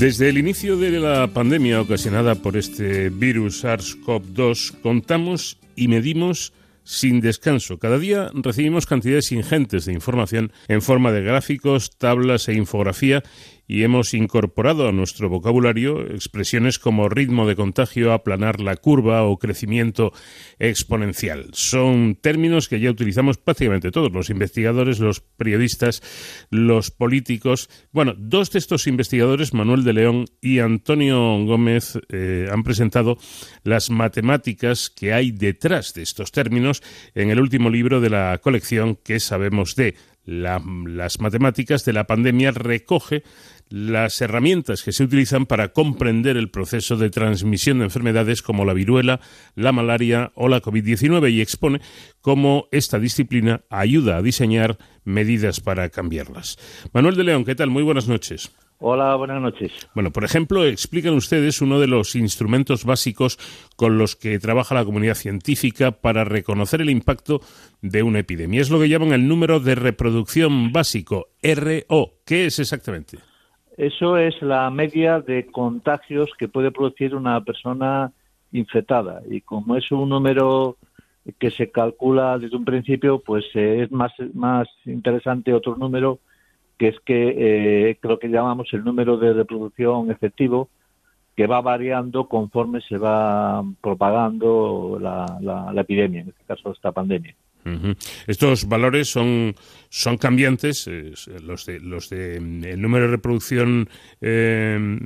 Speaker 2: Desde el inicio de la pandemia ocasionada por este virus SARS-CoV-2 contamos y medimos sin descanso. Cada día recibimos cantidades ingentes de información en forma de gráficos, tablas e infografía y hemos incorporado a nuestro vocabulario expresiones como ritmo de contagio, aplanar la curva o crecimiento exponencial. Son términos que ya utilizamos prácticamente todos, los investigadores, los periodistas, los políticos. Bueno, dos de estos investigadores, Manuel de León y Antonio Gómez, eh, han presentado las matemáticas que hay detrás de estos términos en el último libro de la colección que sabemos de las matemáticas de la pandemia recoge las herramientas que se utilizan para comprender el proceso de transmisión de enfermedades como la viruela, la malaria o la COVID-19 y expone cómo esta disciplina ayuda a diseñar medidas para cambiarlas. Manuel de León, ¿qué tal? Muy buenas noches.
Speaker 7: Hola, buenas noches.
Speaker 2: Bueno, por ejemplo, explican ustedes uno de los instrumentos básicos con los que trabaja la comunidad científica para reconocer el impacto de una epidemia. Es lo que llaman el número de reproducción básico, RO. ¿Qué es exactamente?
Speaker 7: Eso es la media de contagios que puede producir una persona infectada. Y como es un número que se calcula desde un principio, pues eh, es más, más interesante otro número, que es que eh, lo que llamamos el número de reproducción efectivo, que va variando conforme se va propagando la, la epidemia, en este caso esta pandemia.
Speaker 2: Estos valores son, son cambiantes, los de, los de mm, el número de reproducción eh,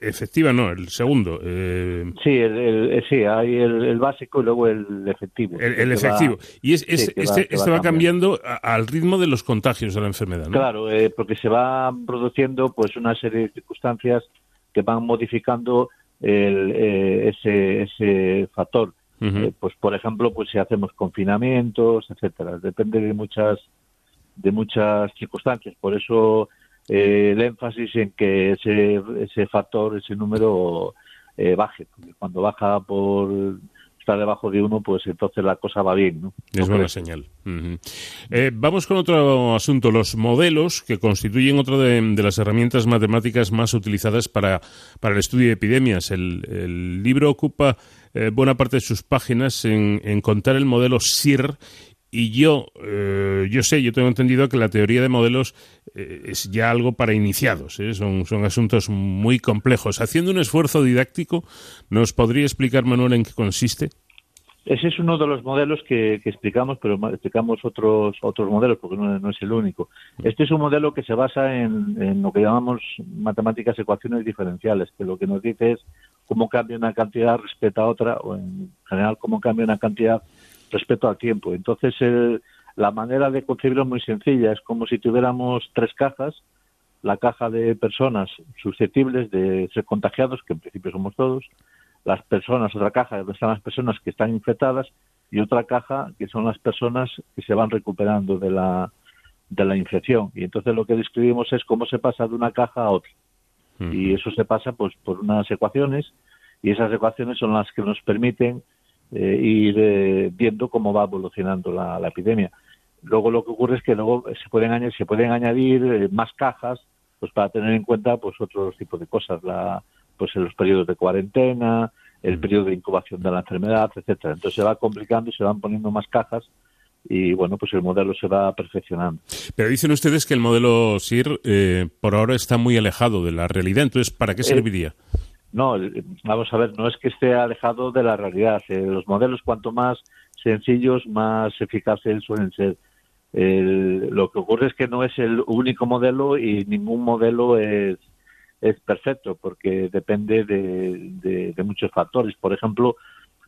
Speaker 2: efectiva, no, el segundo.
Speaker 7: Eh, sí, el, sí, hay el, básico y luego el efectivo.
Speaker 2: El, efectivo. y es, este, este va, cambiando al ritmo de los contagios de la enfermedad.
Speaker 7: Claro, eh, porque se va produciendo pues una serie de circunstancias que van modificando ese, ese factor eh, pues por ejemplo, pues si hacemos confinamientos, etcétera, depende de muchas de muchas circunstancias. Por eso eh, el énfasis en que ese, ese factor, ese número eh, baje. Porque cuando baja por está debajo de uno, pues entonces la cosa va bien. ¿no?
Speaker 2: Es buena señal. Eh, vamos con otro asunto, los modelos, que constituyen otra de, las herramientas matemáticas más utilizadas para, para el estudio de epidemias. El, libro ocupa eh, buena parte de sus páginas en, en contar el modelo SIR y yo, eh, yo sé, yo tengo entendido que la teoría de modelos eh, es ya algo para iniciados, son, son asuntos muy complejos. Haciendo un esfuerzo didáctico, ¿nos podría explicar, Manuel, en qué consiste?
Speaker 7: Ese es uno de los modelos que, explicamos, pero explicamos otros otros modelos porque no, es el único. Este es un modelo que se basa en, lo que llamamos matemáticas ecuaciones diferenciales, que lo que nos dice es cómo cambia una cantidad respecto a otra, o en general cómo cambia una cantidad respecto al tiempo. Entonces, la manera de concebirlo es muy sencilla. Es como si tuviéramos tres cajas, la caja de personas susceptibles de ser contagiados, que en principio somos todos, las personas, otra caja donde están las personas que están infectadas y otra caja que son las personas que se van recuperando de la, de la infección. Y entonces lo que describimos es cómo se pasa de una caja a otra. Y eso se pasa pues por unas ecuaciones y esas ecuaciones son las que nos permiten eh, ir eh, viendo cómo va evolucionando la, epidemia. Luego lo que ocurre es que luego se pueden añadir, se pueden añadir eh, más cajas pues para tener en cuenta pues otros tipos de cosas. La, pues en los periodos de cuarentena, el periodo de incubación de la enfermedad, etcétera. Entonces se va complicando y se van poniendo más cajas y bueno, pues el modelo se va perfeccionando.
Speaker 2: Pero dicen ustedes que el modelo SIR eh, por ahora está muy alejado de la realidad, entonces ¿para qué eh, serviría?
Speaker 7: no, vamos a ver, no es que esté alejado de la realidad. Eh, los modelos cuanto más sencillos, más eficaces suelen ser. lo que ocurre es que no es el único modelo y ningún modelo es es perfecto porque depende de, muchos factores. Por ejemplo,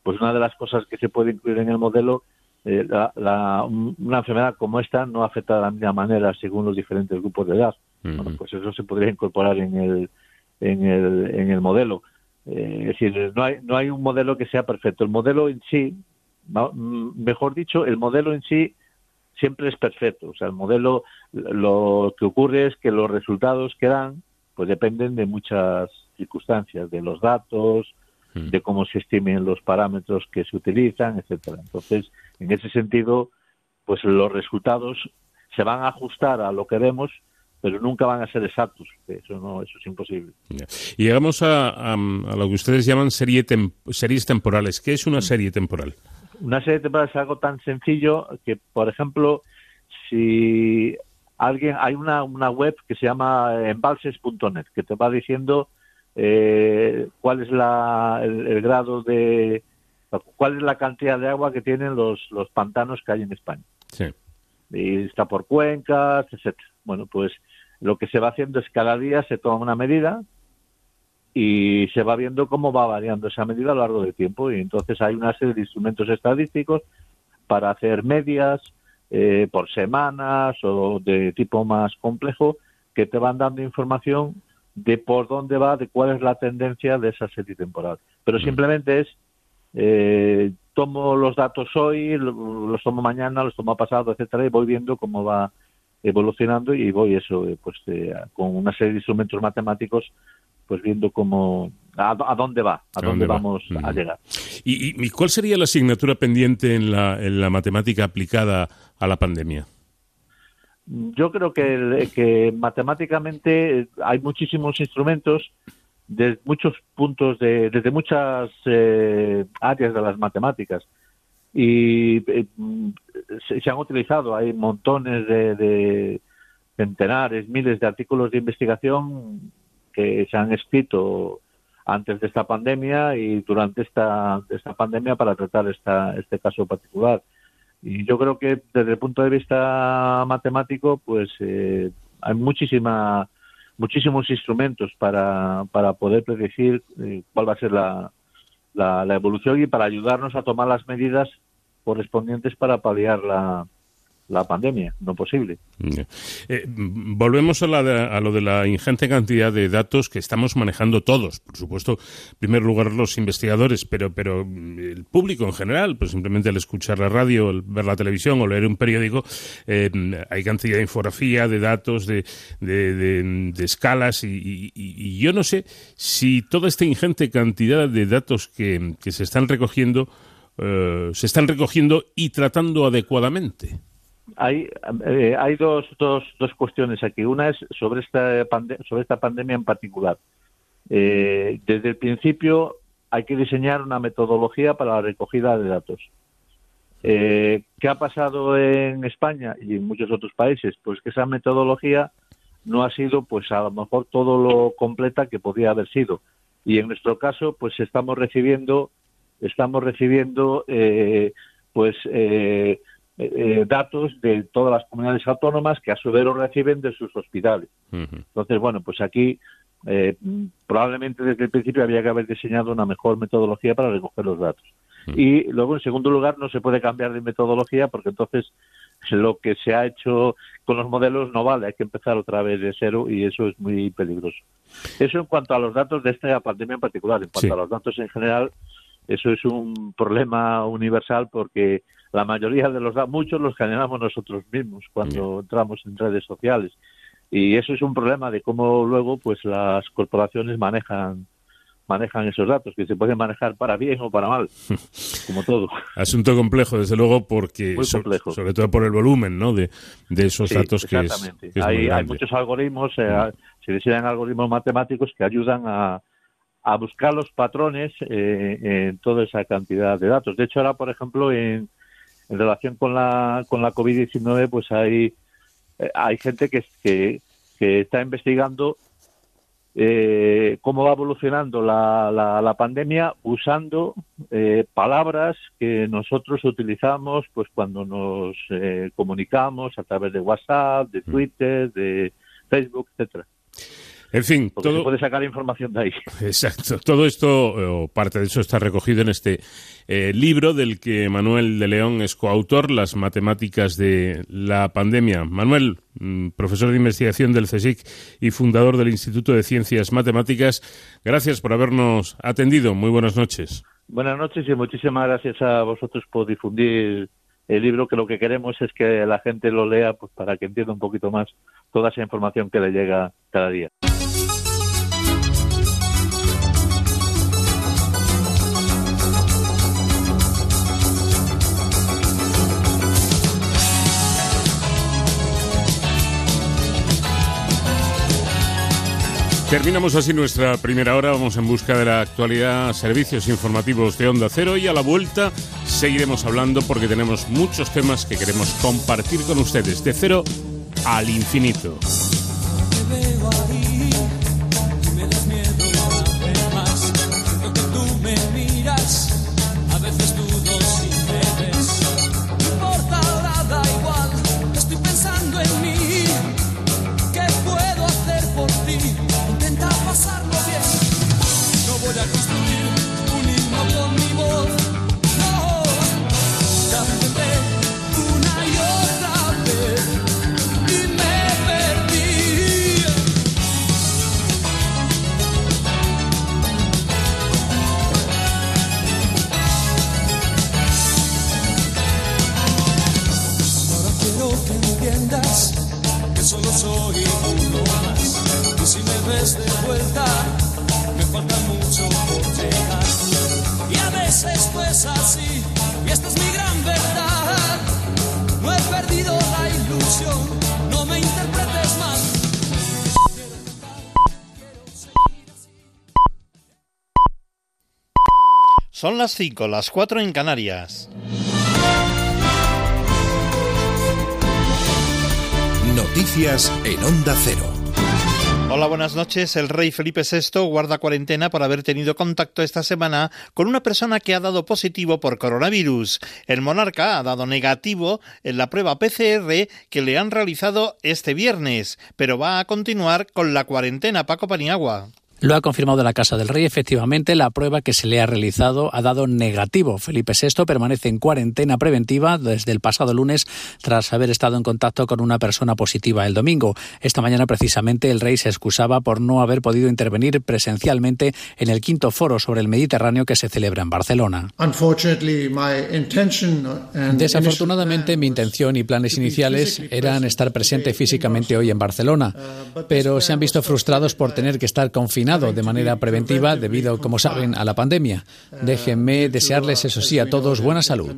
Speaker 7: pues una de las cosas que se puede incluir en el modelo, eh, una enfermedad como esta no afecta de la misma manera según los diferentes grupos de edad. Bueno, pues eso se podría incorporar en el, en el, en el modelo. Eh, es decir, no hay, no hay un modelo que sea perfecto. El modelo en sí, mejor dicho, el modelo en sí siempre es perfecto. O sea, el modelo, lo que ocurre es que los resultados que dan pues dependen de muchas circunstancias, de los datos, mm. de cómo se estimen los parámetros que se utilizan, etcétera. Entonces, en ese sentido, pues los resultados se van a ajustar a lo que vemos, pero nunca van a ser exactos. Eso no, eso es imposible.
Speaker 2: Y llegamos a, lo que ustedes llaman serie series temporales. ¿Qué es una mm. serie temporal?
Speaker 7: Una serie temporal es algo tan sencillo que, por ejemplo, si alguien hay una, una web que se llama embalses.net que te va diciendo eh, cuál es la, el, grado de cuál es la cantidad de agua que tienen los, los pantanos que hay en España. Sí. Y está por cuencas, etcétera. Bueno, pues lo que se va haciendo es cada día se toma una medida y se va viendo cómo va variando esa medida a lo largo del tiempo y entonces hay una serie de instrumentos estadísticos para hacer medias, eh, por semanas o de tipo más complejo que te van dando información de por dónde va, de cuál es la tendencia de esa serie temporal. Pero mm. simplemente es, eh, tomo los datos hoy, los tomo mañana, los tomo pasado, etcétera, y voy viendo cómo va evolucionando y voy eso, eh, pues con una serie de instrumentos matemáticos, pues viendo cómo a, dónde va, a, dónde, vamos a llegar.
Speaker 2: ¿Y, cuál sería la asignatura pendiente en la, en la matemática aplicada a la pandemia?
Speaker 7: Yo creo que, que matemáticamente hay muchísimos instrumentos desde muchos puntos, de, desde muchas eh, áreas de las matemáticas. Y eh, se, han utilizado, hay montones de centenares, miles de artículos de investigación que se han escrito antes de esta pandemia y durante esta, esta pandemia para tratar esta, este caso particular. Y yo creo que desde el punto de vista matemático, pues eh, hay muchísima, muchísimos instrumentos para, para poder predecir eh, cuál va a ser la, la, la, evolución y para ayudarnos a tomar las medidas correspondientes para paliar la, la pandemia, no posible.
Speaker 2: Eh, volvemos a, a, lo de la ingente cantidad de datos que estamos manejando todos, por supuesto, en primer lugar los investigadores, pero, pero el público en general, pues simplemente al escuchar la radio, ver la televisión o leer un periódico, eh, hay cantidad de infografía, de datos, de, de, escalas y, yo no sé si toda esta ingente cantidad de datos que, que se están recogiendo eh, se están recogiendo y tratando adecuadamente.
Speaker 7: Hay, eh, hay dos, dos, dos cuestiones aquí. Una es sobre esta, sobre esta pandemia en particular. Eh, desde el principio hay que diseñar una metodología para la recogida de datos. Eh, ¿Qué ha pasado en España y en muchos otros países? Pues que esa metodología no ha sido, pues a lo mejor todo lo completa que podía haber sido. Y en nuestro caso, pues estamos recibiendo, estamos recibiendo, eh, pues eh, eh, datos de todas las comunidades autónomas que a su vez lo reciben de sus hospitales. Entonces, bueno, pues aquí eh, probablemente desde el principio había que haber diseñado una mejor metodología para recoger los datos. Y luego, en segundo lugar, no se puede cambiar de metodología porque entonces lo que se ha hecho con los modelos no vale, hay que empezar otra vez de cero y eso es muy peligroso. Eso en cuanto a los datos de esta pandemia en particular, en cuanto a los datos en general, eso es un problema universal porque la mayoría de los datos, muchos los generamos nosotros mismos cuando entramos en redes sociales y eso es un problema de cómo luego pues las corporaciones manejan manejan esos datos, que se pueden manejar para bien o para mal, como todo.
Speaker 2: Asunto complejo, desde luego, porque sobre todo por el volumen ¿no? de, de esos datos que
Speaker 7: exactamente. hay, hay, muchos algoritmos, eh, se algoritmos matemáticos que ayudan a, a buscar los patrones eh, en toda esa cantidad de datos. De hecho, ahora, por ejemplo, en, en relación con la, con la COVID-19, pues hay, eh, hay gente que, que, que está investigando eh, cómo va evolucionando la, la, pandemia usando eh, palabras que nosotros utilizamos pues cuando nos eh, comunicamos a través de WhatsApp, de mm. Twitter, de Facebook, etcétera.
Speaker 2: En fin,
Speaker 7: todo... se puede sacar información de ahí.
Speaker 2: Exacto. Todo esto, o parte de eso, está recogido en este eh, libro del que Manuel de León es coautor, Las matemáticas de la pandemia. Manuel, mm, profesor de investigación del CSIC y fundador del Instituto de Ciencias Matemáticas, gracias por habernos atendido. Muy buenas noches.
Speaker 7: Buenas noches y muchísimas gracias a vosotros por difundir el libro, que lo que queremos es que la gente lo lea pues, para que entienda un poquito más toda esa información que le llega cada día.
Speaker 2: Terminamos así nuestra primera hora. Vamos en busca de la actualidad, servicios informativos de Onda Cero y a la vuelta seguiremos hablando porque tenemos muchos temas que queremos compartir con ustedes de cero al infinito.
Speaker 8: Son las 5, las 4 en Canarias.
Speaker 9: Noticias en Onda Cero.
Speaker 8: Hola, buenas noches. El rey Felipe VI guarda cuarentena por haber tenido contacto esta semana con una persona que ha dado positivo por coronavirus. El monarca ha dado negativo en la prueba PCR que le han realizado este viernes, pero va a continuar con la cuarentena. Paco Paniagua.
Speaker 10: Lo ha confirmado la Casa del Rey. Efectivamente, la prueba que se le ha realizado ha dado negativo. Felipe VI permanece en cuarentena preventiva desde el pasado lunes tras haber estado en contacto con una persona positiva el domingo. Esta mañana, precisamente, el rey se excusaba por no haber podido intervenir presencialmente en el quinto foro sobre el Mediterráneo que se celebra en Barcelona. Desafortunadamente, mi intención y planes iniciales eran estar presente físicamente hoy en Barcelona, pero se han visto frustrados por tener que estar confinados confinado de manera preventiva debido, como saben, a la pandemia. Déjenme desearles, eso sí, a todos buena salud.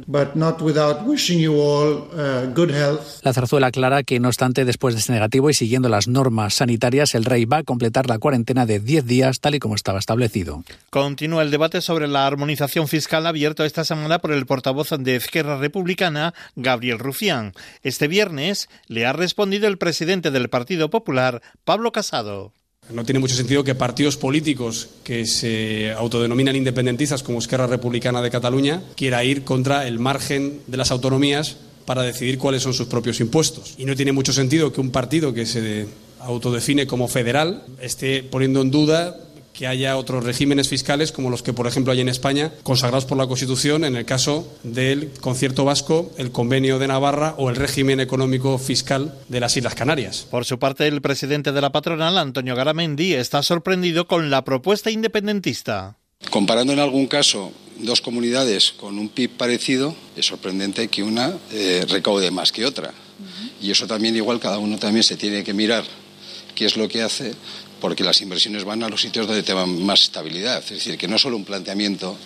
Speaker 10: La zarzuela aclara que, no obstante, después de este negativo y siguiendo las normas sanitarias, el rey va a completar la cuarentena de 10 días, tal y como estaba establecido.
Speaker 8: Continúa el debate sobre la armonización fiscal abierto esta semana por el portavoz de Izquierda Republicana, Gabriel Rufián. Este viernes le ha respondido el presidente del Partido Popular, Pablo Casado.
Speaker 11: No tiene mucho sentido que partidos políticos que se autodenominan independentistas como Esquerra Republicana de Cataluña quiera ir contra el margen de las autonomías para decidir cuáles son sus propios impuestos. Y no tiene mucho sentido que un partido que se autodefine como federal esté poniendo en duda que haya otros regímenes fiscales como los que, por ejemplo, hay en España, consagrados por la Constitución en el caso del concierto vasco, el convenio de Navarra o el régimen económico fiscal de las Islas Canarias.
Speaker 8: Por su parte, el presidente de la patronal, Antonio Garamendi, está sorprendido con la propuesta independentista.
Speaker 12: Comparando en algún caso dos comunidades con un PIB parecido, es sorprendente que una eh, recaude más que otra. Y eso también igual cada uno también se tiene que mirar qué es lo que hace porque las inversiones van a los sitios donde tengan más estabilidad. Es decir, que no solo un planteamiento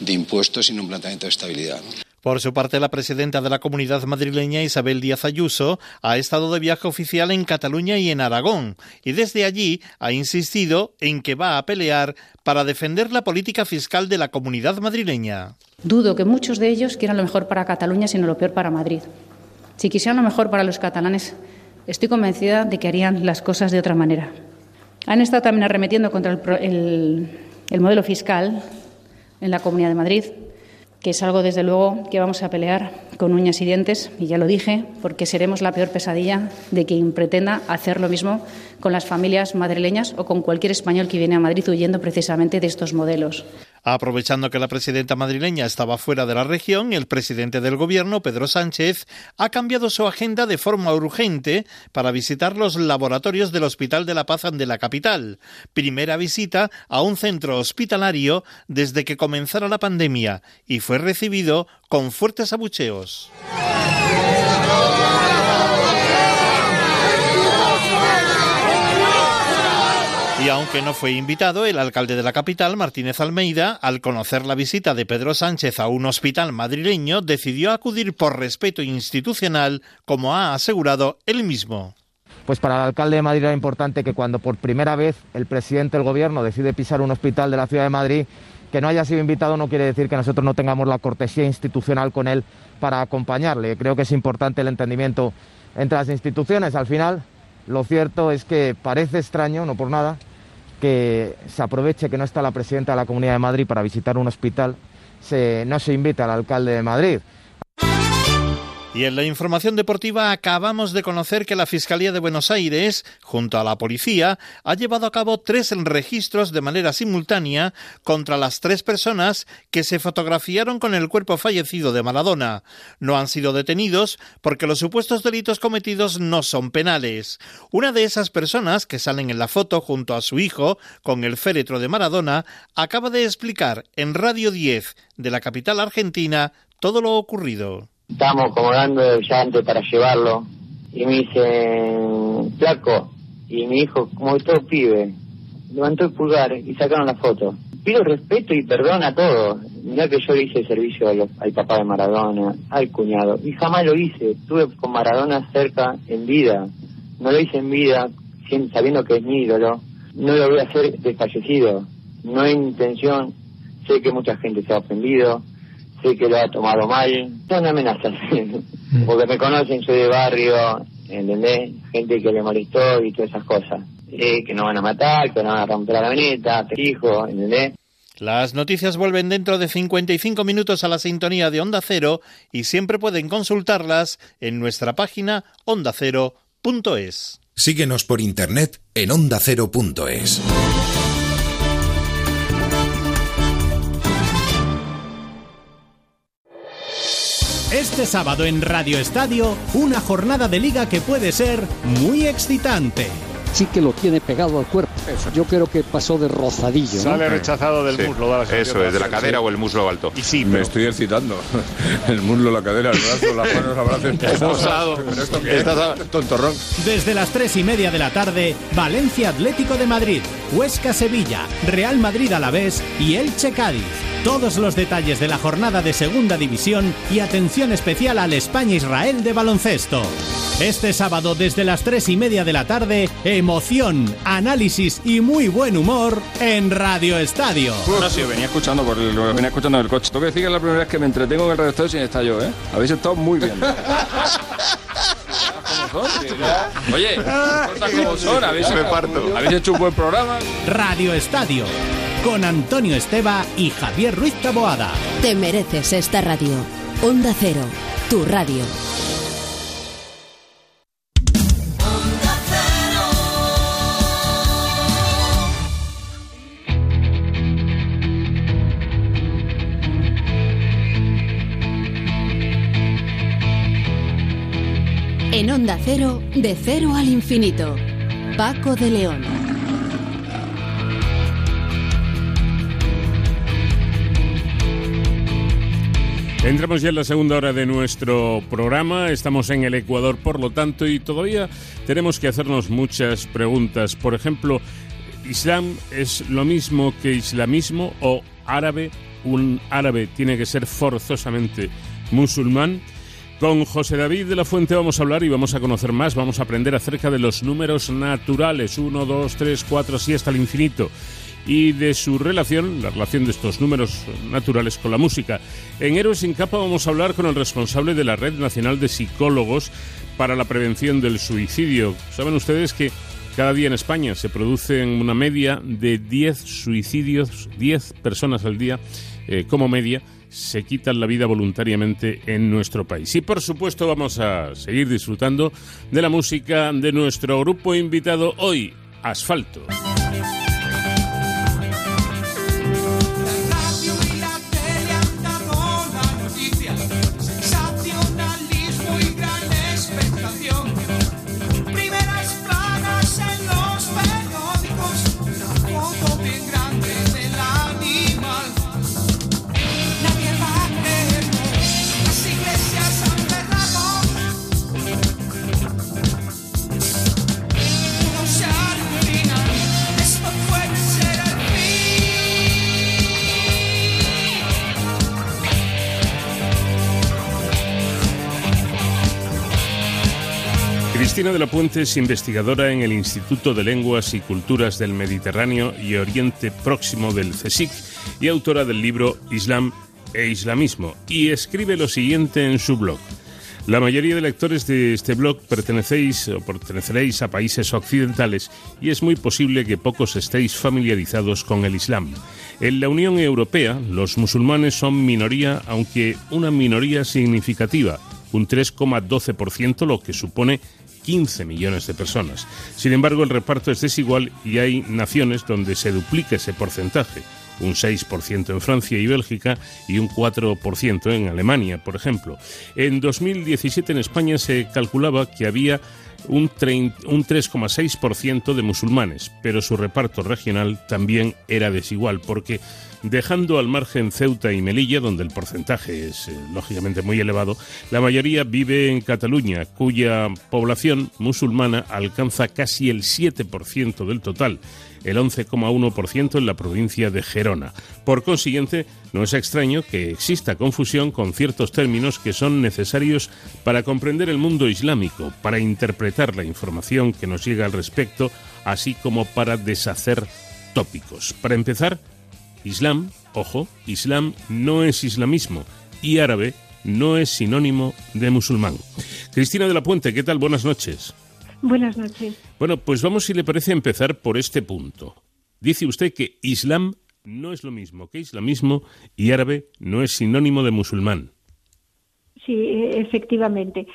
Speaker 12: de impuestos, sino un planteamiento de estabilidad.
Speaker 8: Por su parte, la presidenta de la comunidad madrileña, Isabel Díaz Ayuso, ha estado de viaje oficial en Cataluña y en Aragón, y desde allí ha insistido en que va a pelear para defender la política fiscal de la comunidad madrileña.
Speaker 13: Dudo que muchos de ellos quieran lo mejor para Cataluña, sino lo peor para Madrid. Si quisieran lo mejor para los catalanes, estoy convencida de que harían las cosas de otra manera. Han estado también arremetiendo contra el, modelo fiscal en la Comunidad de Madrid, que es algo, desde luego, que vamos a pelear con uñas y dientes, y ya lo dije, porque seremos la peor pesadilla de quien pretenda hacer lo mismo con las familias madrileñas o con cualquier español que viene a Madrid huyendo precisamente de estos modelos.
Speaker 8: Aprovechando que la presidenta madrileña estaba fuera de la región, el presidente del gobierno, Pedro Sánchez, ha cambiado su agenda de forma urgente para visitar los laboratorios del Hospital de la Paz de la capital. Primera visita a un centro hospitalario desde que comenzara la pandemia y fue recibido con fuertes abucheos. Y aunque no fue invitado, el alcalde de la capital, Martínez Almeida, al conocer la visita de Pedro Sánchez a un hospital madrileño, decidió acudir por respeto institucional, como ha asegurado él mismo.
Speaker 14: Pues para el alcalde de Madrid era importante que cuando por primera vez el presidente del gobierno decide pisar un hospital de la ciudad de Madrid, que no haya sido invitado no quiere decir que nosotros no tengamos la cortesía institucional con él para acompañarle. Creo que es importante el entendimiento entre las instituciones. Al final, lo cierto es que parece extraño, no por nada, que se aproveche que no está la presidenta de la Comunidad de Madrid para visitar un hospital, no se invita al alcalde de Madrid.
Speaker 8: Y en la información deportiva acabamos de conocer que la Fiscalía de Buenos Aires, junto a la policía, ha llevado a cabo tres registros de manera simultánea contra las tres personas que se fotografiaron con el cuerpo fallecido de Maradona. No han sido detenidos porque los supuestos delitos cometidos no son penales. Una de esas personas que salen en la foto junto a su hijo con el féretro de Maradona acaba de explicar en Radio 10 de la capital argentina todo lo ocurrido.
Speaker 15: Estamos acomodando el llante para llevarlo y me dice, flaco, y mi hijo, como todo pibe, levantó el pulgar y sacaron la foto. Pido respeto y perdón a todos. Mirá que yo le hice servicio al papá de Maradona, al cuñado, y jamás lo hice. Estuve con Maradona cerca en vida. No lo hice en vida, sabiendo que es mi ídolo. No lo voy a hacer desfallecido. No hay intención. Sé que mucha gente se ha ofendido sé que lo ha tomado mal. Son amenazas, porque me conocen, soy de barrio, ¿entendés? Gente que le molestó y todas esas cosas. Eh, que no van a matar, que no van a romper la veneta, te fijo, ¿entendés?
Speaker 8: Las noticias vuelven dentro de 55 minutos a la sintonía de Onda Cero y siempre pueden consultarlas en nuestra página ondacero.es.
Speaker 9: Síguenos por internet en ondacero.es.
Speaker 16: Este sábado en Radio Estadio, una jornada de liga que puede ser muy excitante.
Speaker 17: Chique lo tiene pegado al cuerpo. Yo creo que pasó de rozadillo.
Speaker 18: Sale rechazado del muslo. Da la
Speaker 19: Eso es, de la cadera o el muslo alto.
Speaker 18: Y sí,
Speaker 20: Me estoy excitando. El muslo, la cadera, el brazo, las manos, los brazos.
Speaker 18: Pero esto que Estás
Speaker 20: tontorrón.
Speaker 16: Desde las 3 y media de la tarde, Valencia Atlético de Madrid, Huesca Sevilla, Real Madrid Alavés y Elche Cádiz. Todos los detalles de la jornada de Segunda División y atención especial al España-Israel de baloncesto. Este sábado desde las 3 y media de la tarde, emoción, análisis y muy buen humor en Radio Estadio.
Speaker 20: No, sí, venía escuchando, por el, venía escuchando en el coche. Tengo que decir que es la primera vez que me entretengo en el Radio Estadio sin estar yo, ¿eh? Habéis estado muy bien. Oye, cosas como son, habéis, habéis hecho un buen programa.
Speaker 16: Radio Estadio, con Antonio Esteba y Javier Ruiz Taboada.
Speaker 1: Te mereces esta radio. Onda Cero, tu radio. En Onda Cero, de cero al infinito. Paco de León.
Speaker 2: Entramos ya en la segunda hora de nuestro programa. Estamos en el Ecuador, por lo tanto, y todavía tenemos que hacernos muchas preguntas. Por ejemplo, ¿Islam es lo mismo que islamismo o árabe? ¿Un árabe tiene que ser forzosamente musulmán? Con José David de la Fuente vamos a hablar y vamos a conocer más, vamos a aprender acerca de los números naturales, 1, 2, 3, 4, así hasta el infinito, y de su relación, la relación de estos números naturales con la música. En Héroes sin capa vamos a hablar con el responsable de la Red Nacional de Psicólogos para la Prevención del Suicidio. Saben ustedes que cada día en España se producen una media de 10 suicidios, 10 personas al día eh, como media se quitan la vida voluntariamente en nuestro país. Y por supuesto vamos a seguir disfrutando de la música de nuestro grupo invitado hoy, Asfalto. Cristina de la Puente es investigadora en el Instituto de Lenguas y Culturas del Mediterráneo y Oriente Próximo del CSIC y autora del libro Islam e Islamismo y escribe lo siguiente en su blog. La mayoría de lectores de este blog pertenecéis o perteneceréis a países occidentales y es muy posible que pocos estéis familiarizados con el Islam. En la Unión Europea, los musulmanes son minoría, aunque una minoría significativa, un 3,12%, lo que supone 15 millones de personas. Sin embargo, el reparto es desigual y hay naciones donde se duplica ese porcentaje, un 6% en Francia y Bélgica y un 4% en Alemania, por ejemplo. En 2017 en España se calculaba que había un, trein- un 3,6% de musulmanes, pero su reparto regional también era desigual, porque dejando al margen Ceuta y Melilla, donde el porcentaje es eh, lógicamente muy elevado, la mayoría vive en Cataluña, cuya población musulmana alcanza casi el 7% del total, el 11,1% en la provincia de Gerona. Por consiguiente, no es extraño que exista confusión con ciertos términos que son necesarios para comprender el mundo islámico, para interpretar la información que nos llega al respecto, así como para deshacer tópicos. Para empezar, Islam, ojo, Islam no es islamismo y árabe no es sinónimo de musulmán. Cristina de la Puente, ¿qué tal? Buenas noches.
Speaker 21: Buenas noches.
Speaker 2: Bueno, pues vamos, si le parece, a empezar por este punto. Dice usted que Islam no es lo mismo que islamismo y árabe no es sinónimo de musulmán.
Speaker 21: Sí, e- efectivamente.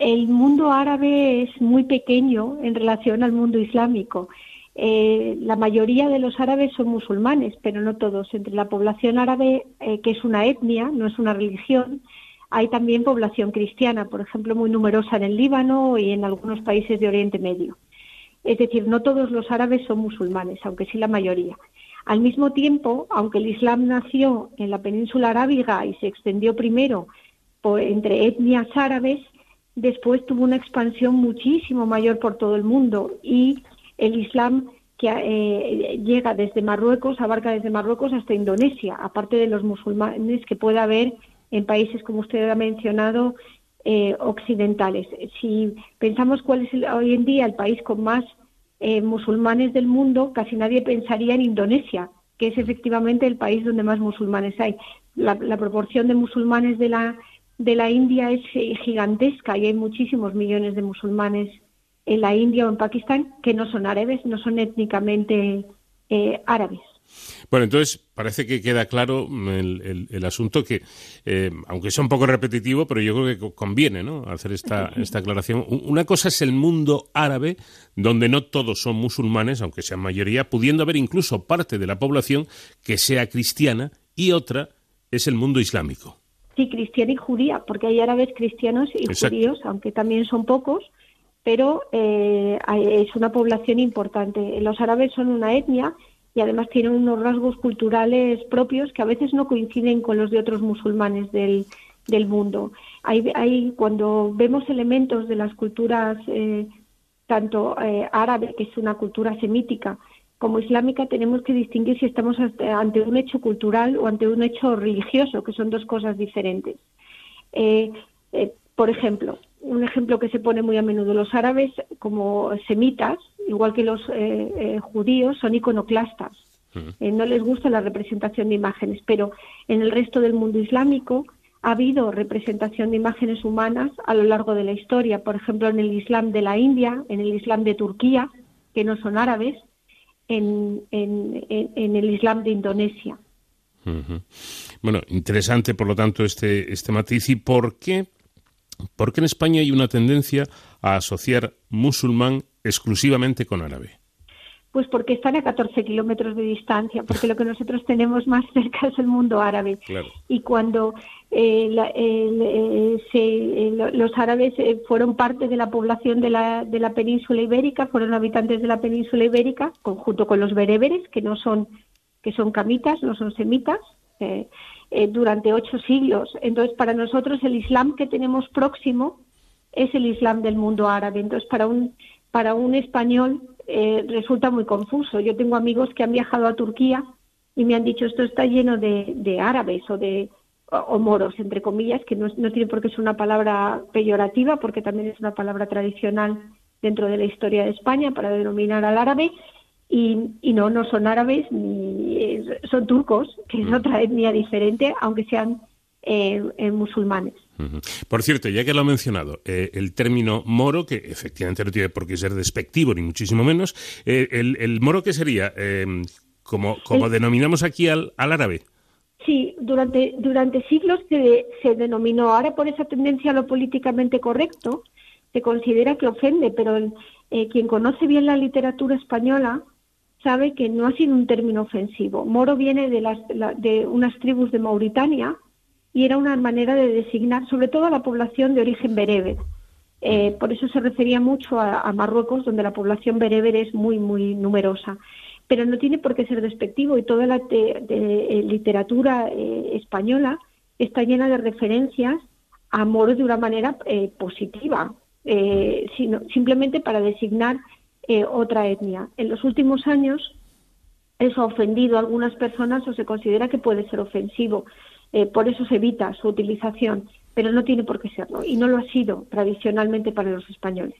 Speaker 21: El mundo árabe es muy pequeño en relación al mundo islámico. Eh, la mayoría de los árabes son musulmanes, pero no todos. Entre la población árabe, eh, que es una etnia, no es una religión, hay también población cristiana, por ejemplo, muy numerosa en el Líbano y en algunos países de Oriente Medio. Es decir, no todos los árabes son musulmanes, aunque sí la mayoría. Al mismo tiempo, aunque el Islam nació en la península arábiga y se extendió primero por, entre etnias árabes, después tuvo una expansión muchísimo mayor por todo el mundo y el Islam que eh, llega desde Marruecos, abarca desde Marruecos hasta Indonesia, aparte de los musulmanes que pueda haber en países, como usted ha mencionado, eh, occidentales. Si pensamos cuál es hoy en día el país con más eh, musulmanes del mundo, casi nadie pensaría en Indonesia, que es efectivamente el país donde más musulmanes hay. La, proporción de musulmanes de la, de la India es eh, gigantesca y hay muchísimos millones de musulmanes en la India o en Pakistán que no son árabes, no son étnicamente eh, árabes.
Speaker 2: Bueno, entonces parece que queda claro el, el, asunto que, eh, aunque sea un poco repetitivo, pero yo creo que conviene ¿no? hacer esta, esta aclaración. Una cosa es el mundo árabe, donde no todos son musulmanes, aunque sean mayoría, pudiendo haber incluso parte de la población que sea cristiana, y otra es el mundo islámico.
Speaker 21: Sí, cristiana y judía, porque hay árabes cristianos y judíos, aunque también son pocos, pero eh, es una población importante. Los árabes son una etnia y además tienen unos rasgos culturales propios que a veces no coinciden con los de otros musulmanes del, del mundo. Hay, hay, cuando vemos elementos de las culturas, eh, tanto eh, árabe, que es una cultura semítica, como islámica, tenemos que distinguir si estamos ante un hecho cultural o ante un hecho religioso, que son dos cosas diferentes. Por ejemplo, un ejemplo que se pone muy a menudo, los árabes como semitas, igual que los eh, eh, judíos, son iconoclastas. Eh, no les gusta la representación de imágenes, pero en el resto del mundo islámico ha habido representación de imágenes humanas a lo largo de la historia. Por ejemplo, en el Islam de la India, en el Islam de Turquía, que no son árabes, en, el Islam de Indonesia.
Speaker 2: Bueno, interesante, por lo tanto, este, este matiz. ¿Y por qué ¿Por qué en España hay una tendencia a asociar musulmán exclusivamente con árabe?
Speaker 21: Pues porque están a 14 kilómetros de distancia, porque lo que nosotros tenemos más cerca es el mundo árabe. Y cuando eh, eh, eh, los árabes fueron parte de la población de la, de la península ibérica, fueron habitantes de la península ibérica, junto con los bereberes, que no son, que son camitas, no son semitas, eh, durante ocho siglos. Entonces, para nosotros el Islam que tenemos próximo es el Islam del mundo árabe. Entonces, para un, para un español eh, resulta muy confuso. Yo tengo amigos que han viajado a Turquía y me han dicho esto está lleno de, árabes o de o moros, entre comillas, que no tiene por qué ser una palabra peyorativa, porque también es una palabra tradicional dentro de la historia de España para denominar al árabe, y, no, no son árabes ni son turcos, que es otra etnia diferente, aunque sean eh, eh, musulmanes.
Speaker 2: Por cierto, ya que lo ha mencionado, eh, el término moro, que efectivamente no tiene por qué ser despectivo ni muchísimo menos, el, moro que sería, como, como denominamos aquí al, al, árabe.
Speaker 21: Sí, durante, durante siglos se, se denominó, ahora por esa tendencia a lo políticamente correcto, se considera que ofende, pero quien conoce bien la literatura española sabe que no ha sido un término ofensivo. Moro viene de, las, de unas tribus de Mauritania y era una manera de designar sobre todo a la población de origen bereber. Eh, por eso se refería mucho a, Marruecos, donde la población bereber es muy, muy numerosa. Pero no tiene por qué ser despectivo y toda la eh, literatura eh, española está llena de referencias a Moro de una manera positiva, sino, simplemente para designar eh, otra etnia. En los últimos años eso ha ofendido a algunas personas o se considera que puede ser ofensivo. Eh, por eso se evita su utilización, pero no tiene por qué serlo y no lo ha sido tradicionalmente para los españoles.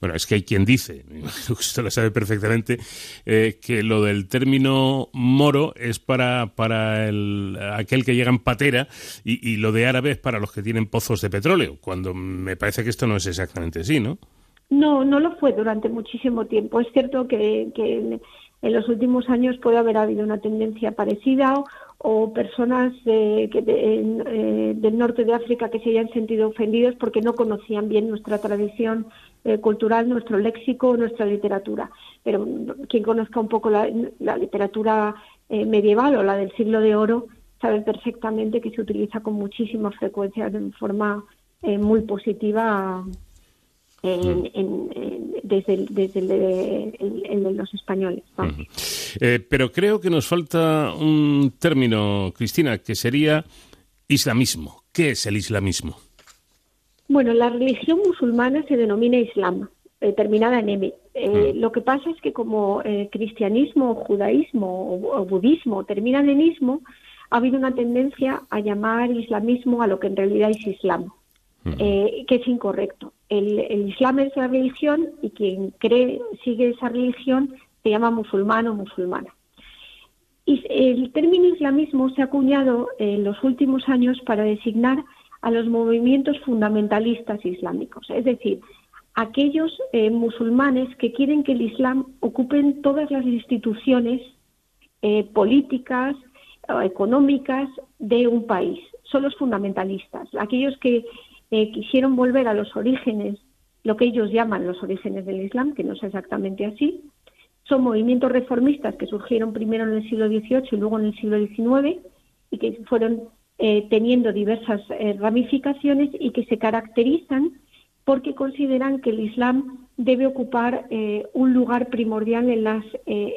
Speaker 2: Bueno, es que hay quien dice, usted lo sabe perfectamente, eh, que lo del término moro es para, para el, aquel que llega en patera y, y, lo de árabe es para los que tienen pozos de petróleo, cuando me parece que esto no es exactamente así, ¿no?
Speaker 21: No, no lo fue durante muchísimo tiempo. Es cierto que, en, los últimos años puede haber habido una tendencia parecida o, personas que eh, del norte de África que se hayan sentido ofendidos porque no conocían bien nuestra tradición eh, cultural, nuestro léxico, nuestra literatura. Pero quien conozca un poco la, literatura eh, medieval o la del siglo de oro sabe perfectamente que se utiliza con muchísima frecuencia de forma muy positiva desde, desde el, de los españoles.
Speaker 2: Eh, pero creo que nos falta un término, Cristina, que sería islamismo. ¿Qué es el islamismo?
Speaker 21: Bueno, la religión musulmana se denomina Islam, eh, terminada en M. Eh, lo que pasa es que como cristianismo, judaísmo o, budismo terminan en ismo, ha habido una tendencia a llamar islamismo a lo que en realidad es islam, que es incorrecto el, Islam es la religión y quien cree, sigue esa religión se llama musulmán o musulmana. Y el término islamismo se ha acuñado en los últimos años para designar a los movimientos fundamentalistas islámicos, es decir, aquellos eh, musulmanes que quieren que el Islam ocupen todas las instituciones eh, políticas o económicas de un país. Son los fundamentalistas, aquellos que eh, quisieron volver a los orígenes, lo que ellos llaman los orígenes del Islam, que no es exactamente así. Son movimientos reformistas que surgieron primero en el siglo XVIII y luego en el siglo XIX y que fueron eh, teniendo diversas eh, ramificaciones y que se caracterizan porque consideran que el Islam debe ocupar un lugar primordial en las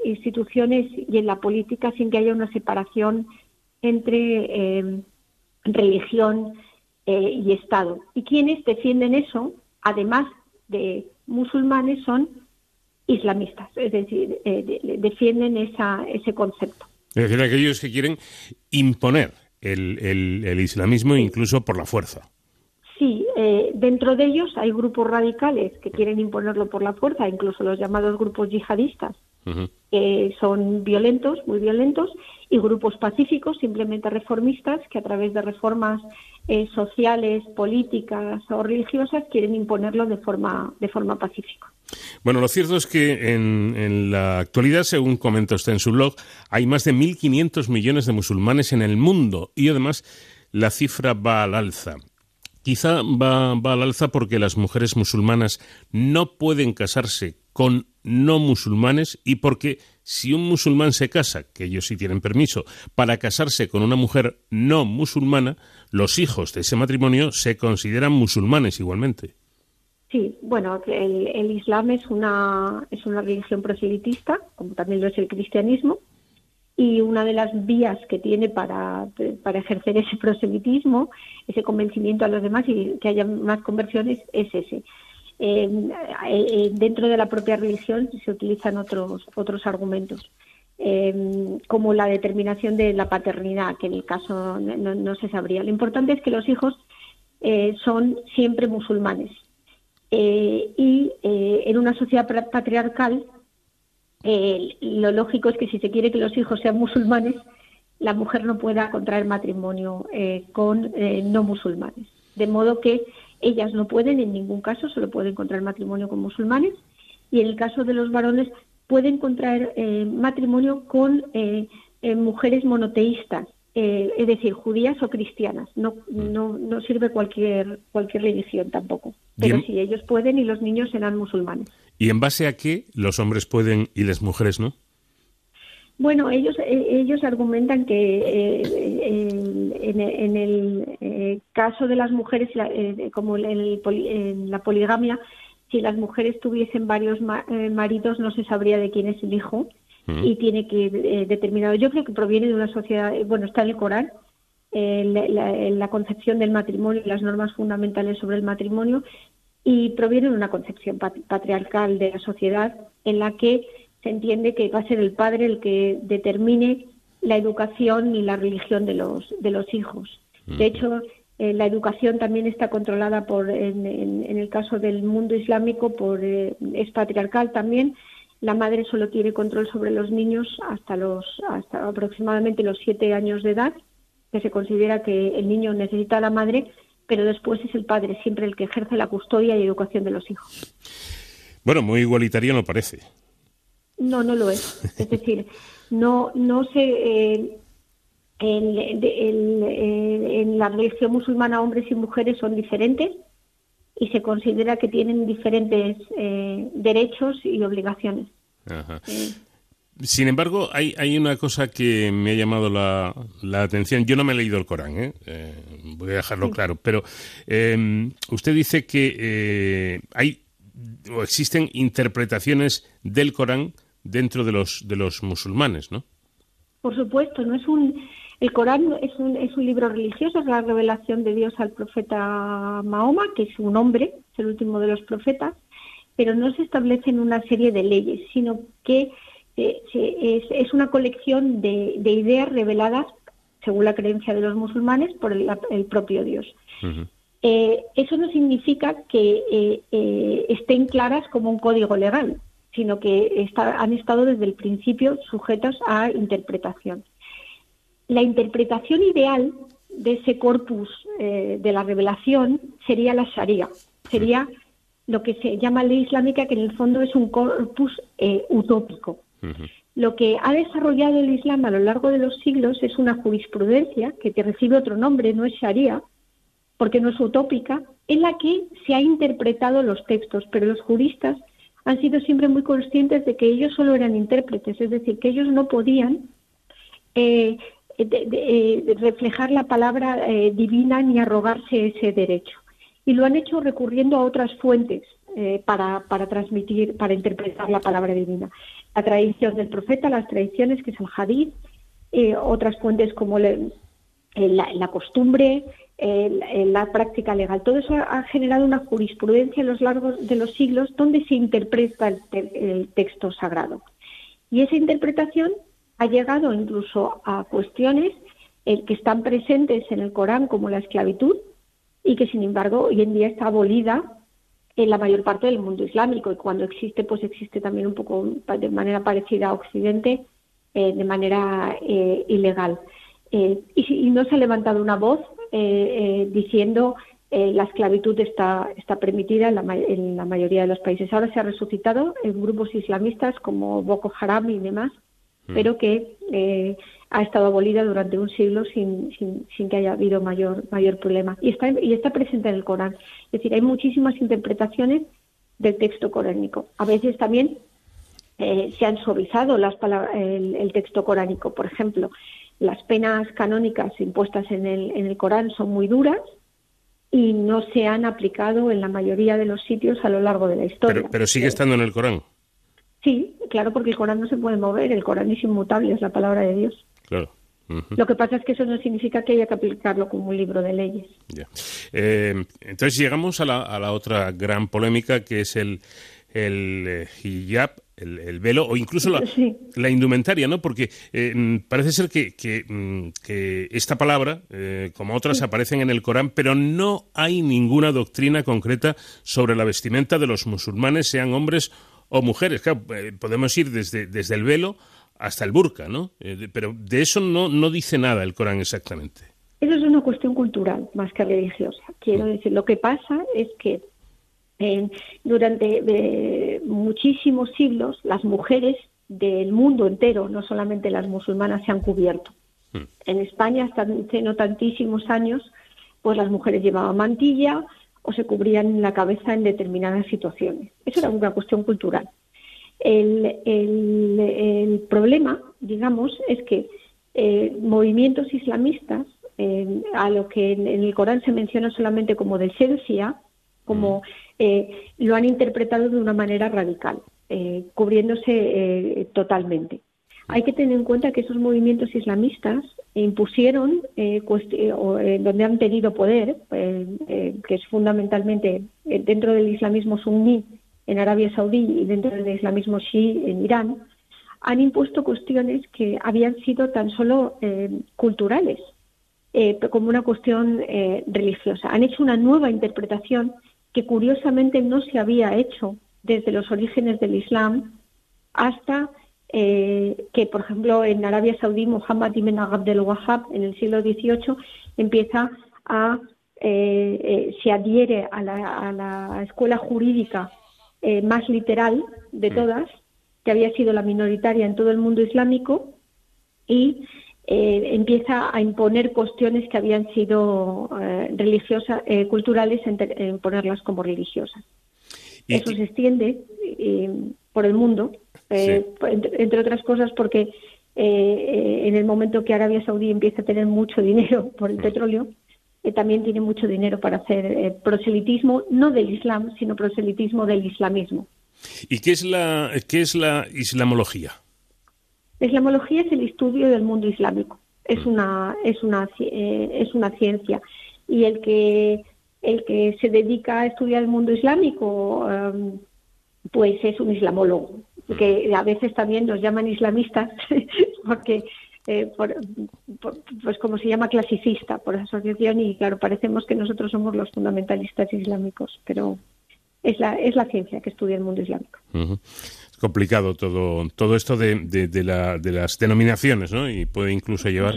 Speaker 21: instituciones y en la política sin que haya una separación entre religión, eh, y Estado. Y quienes defienden eso, además de musulmanes, son islamistas, es decir, eh, defienden esa, ese concepto.
Speaker 2: Es decir, aquellos que quieren imponer el, el, islamismo incluso por la fuerza.
Speaker 21: Sí, eh, dentro de ellos hay grupos radicales que quieren imponerlo por la fuerza, incluso los llamados grupos yihadistas, que son violentos, muy violentos, y grupos pacíficos, simplemente reformistas, que a través de reformas eh, sociales, políticas o religiosas quieren imponerlo de forma, de forma pacífica.
Speaker 2: Bueno, lo cierto es que en, en, la actualidad, según comenta usted en su blog, hay más de 1.500 millones de musulmanes en el mundo y además la cifra va al alza. Quizá va, va al alza porque las mujeres musulmanas no pueden casarse con no musulmanes y porque si un musulmán se casa, que ellos sí tienen permiso, para casarse con una mujer no musulmana, los hijos de ese matrimonio se consideran musulmanes igualmente.
Speaker 21: Sí, bueno, el, Islam es una, es una religión proselitista, como también lo es el cristianismo, y una de las vías que tiene para, para ejercer ese proselitismo, ese convencimiento a los demás y que haya más conversiones, es ese. Eh, dentro de la propia religión se utilizan otros, otros argumentos, eh, como la determinación de la paternidad, que en el caso no, se sabría. Lo importante es que los hijos eh, son siempre musulmanes. y en una sociedad patriarcal, lo lógico es que si se quiere que los hijos sean musulmanes, la mujer no pueda contraer matrimonio con no musulmanes. De modo que ellas no pueden en ningún caso, solo pueden contraer matrimonio con musulmanes y en el caso de los varones pueden contraer eh, matrimonio con eh, eh, mujeres monoteístas, es decir, judías o cristianas. No, no, no sirve cualquier, cualquier religión tampoco. Pero sí, ellos pueden y los niños serán musulmanes.
Speaker 2: ¿Y en base a qué los hombres pueden y las mujeres no?
Speaker 21: Bueno, ellos eh, ellos argumentan que eh, en, el eh, caso de las mujeres, como en, la poligamia, si las mujeres tuviesen varios maridos, no se sabría de quién es el hijo y tiene que determinado. Yo creo que proviene de una sociedad, bueno, está en el Corán, la, la, concepción del matrimonio y las normas fundamentales sobre el matrimonio y proviene de una concepción patriarcal de la sociedad en la que se entiende que va a ser el padre el que determine la educación y la religión de los, de los hijos. De hecho, eh, la educación también está controlada por, en, el caso del mundo islámico, por, eh, es patriarcal también. La madre solo tiene control sobre los niños hasta, los, hasta aproximadamente los siete años de edad, que se considera que el niño necesita a la madre, pero después es el padre siempre el que ejerce la custodia y educación de los hijos.
Speaker 2: Bueno, muy igualitario no parece.
Speaker 21: No, no lo es. Es decir, no, no se. Eh, en, la religión musulmana hombres y mujeres son diferentes y se considera que tienen diferentes eh, derechos y obligaciones.
Speaker 2: Sin embargo, hay, hay una cosa que me ha llamado la, la atención. Yo no me he leído el Corán, ¿eh? voy a dejarlo claro, pero usted dice que hay o existen interpretaciones del Corán dentro de los, de los musulmanes, ¿no?
Speaker 21: Por supuesto, no es un el Corán es un, es un libro religioso, es la revelación de Dios al profeta Mahoma, que es un hombre, es el último de los profetas, pero no se establecen una serie de leyes, sino que eh, es, es, una colección de, de, ideas reveladas, según la creencia de los musulmanes, por el, el propio Dios. eh, eso no significa que eh, eh, estén claras como un código legal, sino que está, han estado desde el principio sujetos a interpretación. La interpretación ideal de ese corpus eh, de la revelación sería la Sharia, sería lo que se llama ley islámica, que en el fondo es un corpus eh, utópico. Lo que ha desarrollado el Islam a lo largo de los siglos es una jurisprudencia que te recibe otro nombre, no es Sharia, porque no es utópica, en la que se ha interpretado los textos, pero los juristas han sido siempre muy conscientes de que ellos solo eran intérpretes, es decir, que ellos no podían eh, de, de, reflejar la palabra eh, divina ni arrogarse ese derecho. Y lo han hecho recurriendo a otras fuentes eh, para, para, transmitir, para interpretar la palabra divina. La tradición del profeta, las tradiciones, que es el hadith, eh, otras fuentes como le, la, la, costumbre, la práctica legal. Todo eso ha generado una jurisprudencia en los largos de los siglos donde se interpreta el, el texto sagrado. Y esa interpretación ha llegado incluso a cuestiones eh, que están presentes en el Corán como la esclavitud y que sin embargo hoy en día está abolida en la mayor parte del mundo islámico y cuando existe pues existe también un poco de manera parecida a Occidente eh, de manera eh, ilegal y, y, no se ha levantado una voz diciendo la esclavitud está, está permitida en la, en la mayoría de los países. Ahora se ha resucitado en grupos islamistas como Boko Haram y demás, Mm. pero que eh, ha estado abolida durante un siglo sin, sin, sin, que haya habido mayor, mayor problema. Y está, y está presente en el Corán. Es decir, hay muchísimas interpretaciones del texto coránico. A veces también eh, se han suavizado las el, el, texto coránico. Por ejemplo, las penas canónicas impuestas en el, en el Corán son muy duras y no se han aplicado en la mayoría de los sitios a lo largo de la historia.
Speaker 2: Pero, pero sigue estando en el Corán.
Speaker 21: Sí, claro, porque el Corán no se puede mover, el Corán es inmutable, es la palabra de Dios.
Speaker 2: Claro.
Speaker 21: Lo que pasa es que eso no significa que haya que aplicarlo como un libro de leyes.
Speaker 2: Ya. Eh, entonces llegamos a la, a la, otra gran polémica que es el, el eh, hijab, el, el, velo o incluso la,
Speaker 21: sí.
Speaker 2: la indumentaria, ¿no? Porque eh, parece ser que, que, mm, que esta palabra, eh, como otras, sí. aparecen en el Corán, pero no hay ninguna doctrina concreta sobre la vestimenta de los musulmanes, sean hombres o mujeres. Claro, eh, podemos ir desde, desde el velo hasta el burka, ¿no? Pero de eso no, no dice nada el Corán exactamente.
Speaker 21: Eso es una cuestión cultural más que religiosa. Quiero
Speaker 2: Mm.
Speaker 21: decir, lo que pasa es que eh, durante eh, muchísimos siglos las mujeres del mundo entero, no solamente las musulmanas, se han cubierto.
Speaker 2: Mm.
Speaker 21: En España, hasta hace no tantísimos años, pues las mujeres llevaban mantilla, o se cubrían la cabeza en determinadas situaciones. Eso era una cuestión cultural. El, el, el problema, digamos, es que eh, movimientos islamistas, eh, a lo que en, en, el Corán se menciona solamente como decencia, como eh, lo han interpretado de una manera radical, eh, cubriéndose totalmente. Hay que tener en cuenta que esos movimientos islamistas impusieron, eh, eh, donde han tenido poder, eh, que es fundamentalmente dentro del islamismo suní en Arabia Saudí y dentro del islamismo shií en Irán, han impuesto cuestiones que habían sido tan solo culturales, como una cuestión religiosa. Han hecho una nueva interpretación que curiosamente no se había hecho desde los orígenes del Islam hasta eh, que, por ejemplo, en Arabia Saudí, Muhammad ibn Abdel Wahhab, en el siglo XVIII, empieza a, eh, eh, se adhiere a la, a la escuela jurídica eh, más literal de todas, que había sido la minoritaria en todo el mundo islámico, y eh, empieza a imponer cuestiones que habían sido eh, religiosas, culturales, en, en, ponerlas como religiosas.
Speaker 2: ¿Y
Speaker 21: Eso se extiende por el mundo, eh, sí. entre, entre, otras cosas porque eh, en el momento que Arabia Saudí empieza a tener mucho dinero por el petróleo, eh, también tiene mucho dinero para hacer eh, proselitismo, no del Islam, sino proselitismo del islamismo.
Speaker 2: ¿Y qué es la, qué es la islamología?
Speaker 21: La islamología es el estudio del mundo islámico, es una, es una, eh, es una ciencia. Y el que, el que se dedica a estudiar el mundo islámico, em, pues es un islamólogo, que a veces también nos llaman islamistas, porque eh, por- por- pues como se llama clasicista por asociación y claro, parecemos que nosotros somos los fundamentalistas islámicos, pero es la, es la ciencia que estudia el mundo islámico.
Speaker 2: Complicado todo, todo esto de, de- la- de las denominaciones, ¿no? Y puede incluso llevar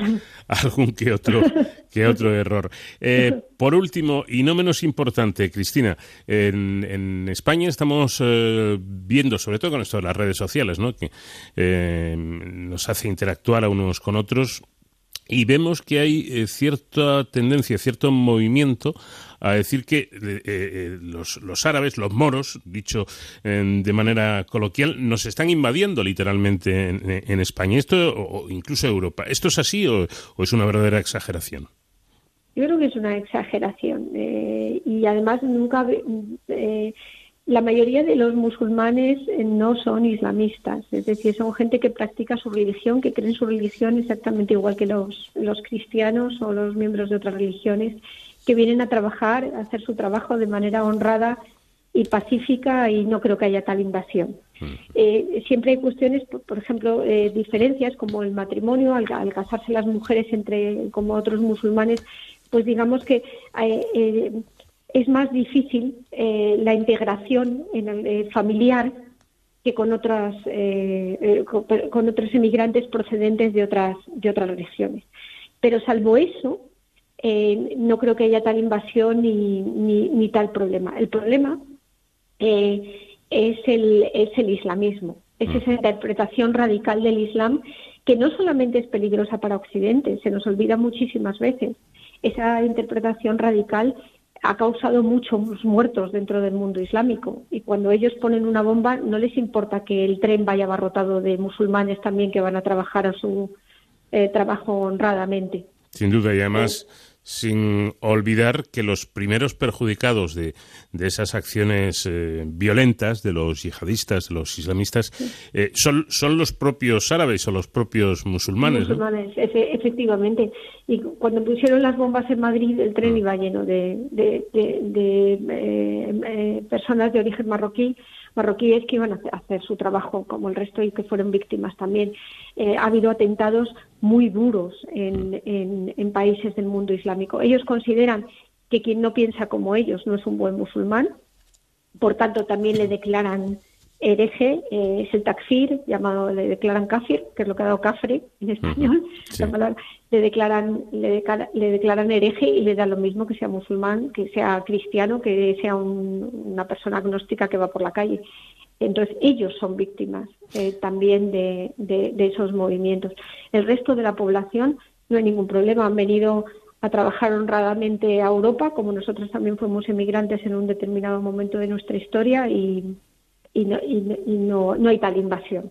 Speaker 2: a algún que otro, que otro error. Eh, por último, y no menos importante, Cristina, en, España estamos eh, viendo, sobre todo con esto de las redes sociales, ¿no? Que eh, nos hace interactuar a unos con otros y vemos que hay cierta tendencia, cierto movimiento a decir que eh, eh, los, los árabes, los moros, dicho de manera coloquial, nos están invadiendo literalmente en, España, esto o, incluso Europa. ¿Esto es así o, es una verdadera exageración?
Speaker 21: Yo creo que es una exageración eh, y además nunca la mayoría de los musulmanes no son islamistas, es decir, son gente que practica su religión, que creen su religión exactamente igual que los, los cristianos o los miembros de otras religiones, que vienen a trabajar, a hacer su trabajo de manera honrada y pacífica y no creo que haya tal invasión. Eh, siempre hay cuestiones, por, por ejemplo, eh, diferencias como el matrimonio, al, al casarse las mujeres entre como otros musulmanes, pues digamos que eh, eh, es más difícil la integración en el, familiar que con otras con, con otros emigrantes procedentes de otras de otras religiones. Pero salvo eso, eh, no creo que haya tal invasión ni, ni, ni tal problema. El problema eh, es, el, es el islamismo, es esa interpretación radical del Islam que no solamente es peligrosa para Occidente, se nos olvida muchísimas veces. Esa interpretación radical ha causado muchos muertos dentro del mundo islámico y cuando ellos ponen una bomba no les importa que el tren vaya abarrotado de musulmanes también que van a trabajar a su eh, trabajo honradamente.
Speaker 2: Sin duda, y además sin olvidar que los primeros perjudicados de, de esas acciones eh, violentas de los yihadistas, de los islamistas, eh, son, son los propios árabes o los propios musulmanes. ¿no?
Speaker 21: musulmanes, efe- efectivamente. Y cuando pusieron las bombas en Madrid, el tren iba lleno de, de, de- de, eh, eh, personas de origen marroquí, marroquíes que iban a hacer- su trabajo como el resto y que fueron víctimas también. Eh, ha habido atentados muy duros en países del mundo islámico. Ellos consideran que quien no piensa como ellos no es un buen musulmán, por tanto también le declaran hereje, eh, es el takfir, llamado, le declaran kafir, que es lo que ha dado cafre en español, la palabra, le declaran, le, decara- le declaran hereje y le da lo mismo que sea musulmán, que sea cristiano, que sea un- una persona agnóstica que va por la calle. Entonces ellos son víctimas eh, también de, de- de esos movimientos. El resto de la población no hay ningún problema, han venido a trabajar honradamente a Europa, como nosotros también fuimos emigrantes en un determinado momento de nuestra historia y, y, no, y no- y no, no hay tal invasión,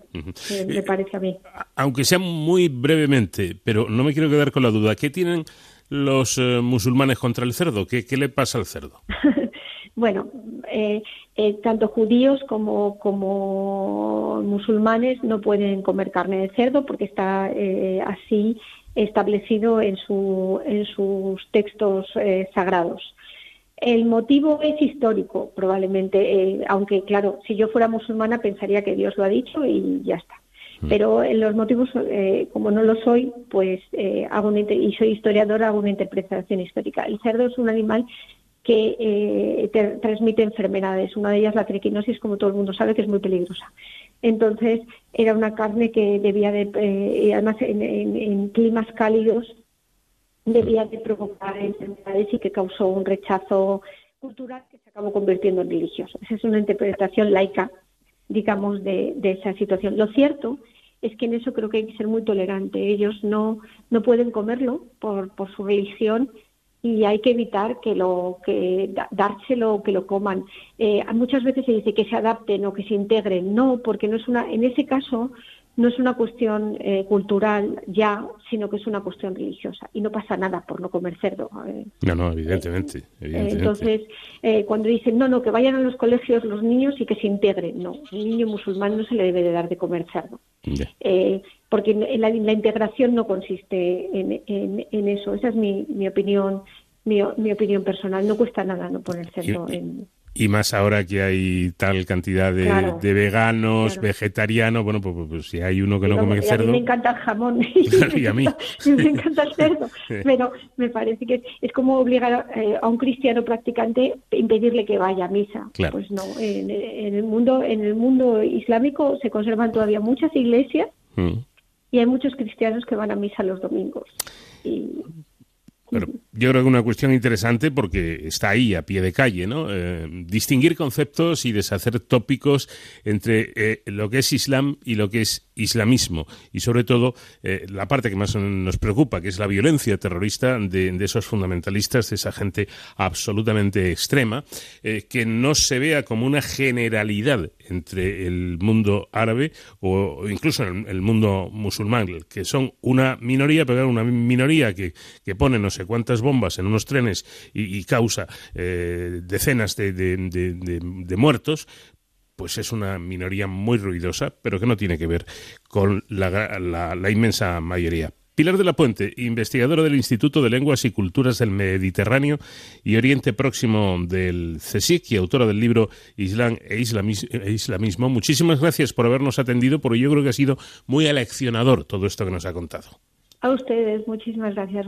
Speaker 21: me parece a mí.
Speaker 2: Aunque sea muy brevemente, pero no me quiero quedar con la duda, ¿qué tienen los eh, musulmanes contra el cerdo? ¿Qué, ¿Qué le pasa al cerdo?
Speaker 21: Bueno, eh, eh, tanto judíos como, como musulmanes no pueden comer carne de cerdo porque está eh, así establecido en, su, en sus textos eh, sagrados. El motivo es histórico, probablemente, eh, aunque claro, si yo fuera musulmana pensaría que Dios lo ha dicho y ya está. Pero en los motivos, eh, como no lo soy, pues eh, hago una y soy historiadora, hago una interpretación histórica. El cerdo es un animal que eh, te- transmite enfermedades. Una de ellas la triquinosis, como todo el mundo sabe, que es muy peligrosa. Entonces, era una carne que debía de, eh, además en, en- en climas cálidos, debía de provocar enfermedades y que causó un rechazo cultural que se acabó convirtiendo en religioso. Esa es una interpretación laica, digamos, de, esa situación. Lo cierto es que en eso creo que hay que ser muy tolerante. Ellos no, no pueden comerlo por, por su religión y hay que evitar que lo que da- dárselo que lo coman. Eh, muchas veces se dice que se adapten o que se integren. No, porque no es una. En ese caso no es una cuestión eh, cultural ya, sino que es una cuestión religiosa. Y no pasa nada por no comer cerdo.
Speaker 2: Eh. No, no, evidentemente.
Speaker 21: Entonces, cuando dicen, no, no, que vayan a los colegios los niños y que se integren, no, un niño musulmán no se le debe de dar de comer cerdo. porque la, la, integración no consiste en, en, eso. Esa es mi, mi opinión mi, mi opinión personal. No cuesta nada no poner cerdo en
Speaker 2: y más ahora que hay tal cantidad de, veganos, vegetarianos, bueno, pues, pues, pues, si hay uno que no come cerdo... A mí
Speaker 21: me encanta el jamón
Speaker 2: y a mí.
Speaker 21: me encanta el cerdo, pero me parece que es como obligar eh, a un cristiano practicante impedirle que vaya a misa. Pues no, en, el mundo en el mundo islámico se conservan todavía muchas iglesias mm. y hay muchos cristianos que van a misa los domingos. Y
Speaker 2: pero yo creo que una cuestión interesante porque está ahí a pie de calle, ¿no? Eh, distinguir conceptos y deshacer tópicos entre eh, lo que es Islam y lo que es islamismo y sobre todo eh, la parte que más nos preocupa, que es la violencia terrorista de, esos fundamentalistas, de esa gente absolutamente extrema, que no se vea como una generalidad entre el mundo árabe o, incluso el, el, mundo musulmán, que son una minoría, pero una minoría que, que pone no sé cuántas bombas en unos trenes y, causa eh, decenas de, muertos, pues es una minoría muy ruidosa, pero que no tiene que ver con la, inmensa mayoría. Pilar de la Puente, investigadora del Instituto de Lenguas y Culturas del Mediterráneo y Oriente Próximo del CSIC y autora del libro Islam e, e Islamismo. Muchísimas gracias por habernos atendido, porque yo creo que ha sido muy aleccionador todo esto que nos ha contado.
Speaker 21: A ustedes, muchísimas gracias.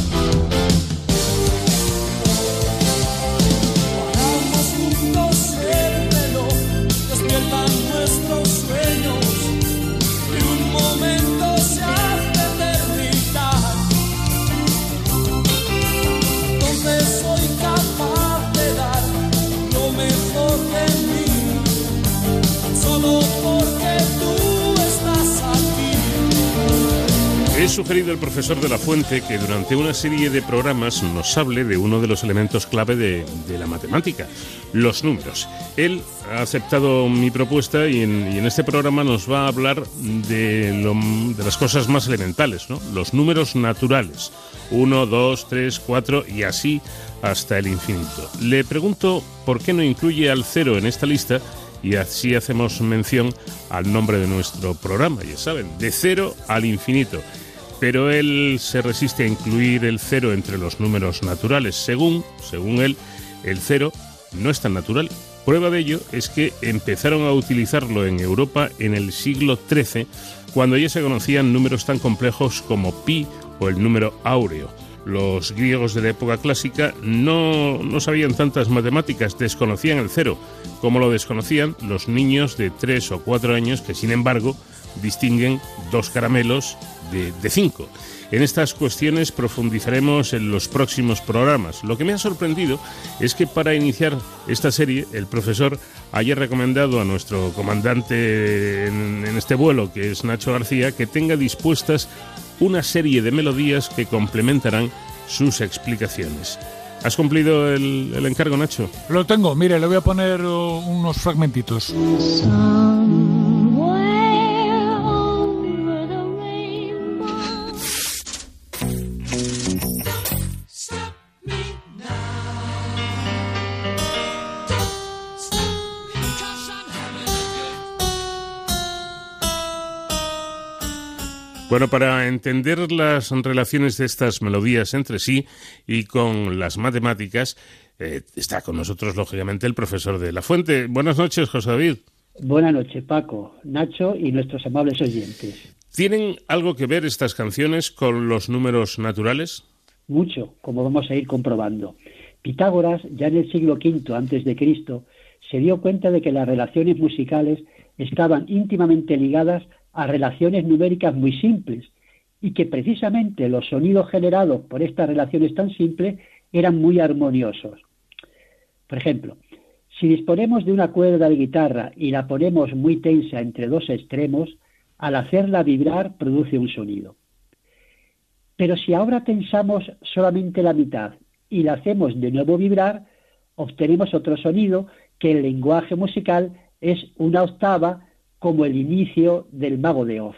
Speaker 2: He sugerido al profesor de la Fuente que durante una serie de programas nos hable de uno de los elementos clave de, la matemática, los números. Él ha aceptado mi propuesta y en, este programa nos va a hablar de, las cosas más elementales, los números naturales. 1, 2, 3, 4 y así hasta el infinito. Le pregunto por qué no incluye al cero en esta lista y así hacemos mención al nombre de nuestro programa, ya saben, de cero al infinito pero él se resiste a incluir el cero entre los números naturales. Según, según él, el cero no es tan natural. Prueba de ello es que empezaron a utilizarlo en Europa en el siglo XIII, cuando ya se conocían números tan complejos como pi o el número áureo. Los griegos de la época clásica no, no sabían tantas matemáticas, desconocían el cero, como lo desconocían los niños de tres o cuatro años que, sin embargo, distinguen dos caramelos de, cinco. En estas cuestiones profundizaremos en los próximos programas. Lo que me ha sorprendido es que para iniciar esta serie el profesor haya recomendado a nuestro comandante en, este vuelo, que es Nacho García, que tenga dispuestas una serie de melodías que complementarán sus explicaciones. ¿Has cumplido el, el encargo, Nacho?
Speaker 19: Lo tengo, mire, le voy a poner uh, unos fragmentitos.
Speaker 2: Bueno, para entender las relaciones de estas melodías entre sí y con las matemáticas, eh, está con nosotros, lógicamente, el profesor de La Fuente. Buenas noches, José David.
Speaker 22: Buenas noches, Paco, Nacho y nuestros amables oyentes.
Speaker 2: ¿Tienen algo que ver estas canciones con los números naturales?
Speaker 22: Mucho, como vamos a ir comprobando. Pitágoras, ya en el siglo V antes de Cristo, se dio cuenta de que las relaciones musicales estaban íntimamente ligadas a relaciones numéricas muy simples y que precisamente los sonidos generados por estas relaciones tan simples eran muy armoniosos. Por ejemplo, si disponemos de una cuerda de guitarra y la ponemos muy tensa entre dos extremos, al hacerla vibrar produce un sonido. Pero si ahora tensamos solamente la mitad y la hacemos de nuevo vibrar, obtenemos otro sonido que el lenguaje musical es una octava como el inicio del mago de Oz.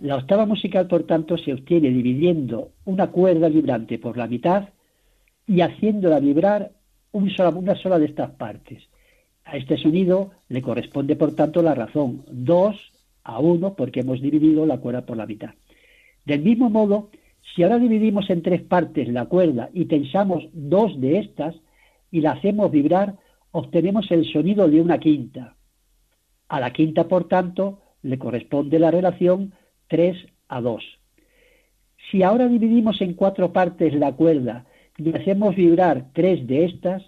Speaker 22: La octava musical, por tanto, se obtiene dividiendo una cuerda vibrante por la mitad y haciéndola vibrar una sola de estas partes. A este sonido le corresponde, por tanto, la razón 2 a 1 porque hemos dividido la cuerda por la mitad. Del mismo modo, si ahora dividimos en tres partes la cuerda y tensamos dos de estas y la hacemos vibrar, obtenemos el sonido de una quinta. A la quinta, por tanto, le corresponde la relación 3 a 2. Si ahora dividimos en cuatro partes la cuerda y hacemos vibrar tres de estas,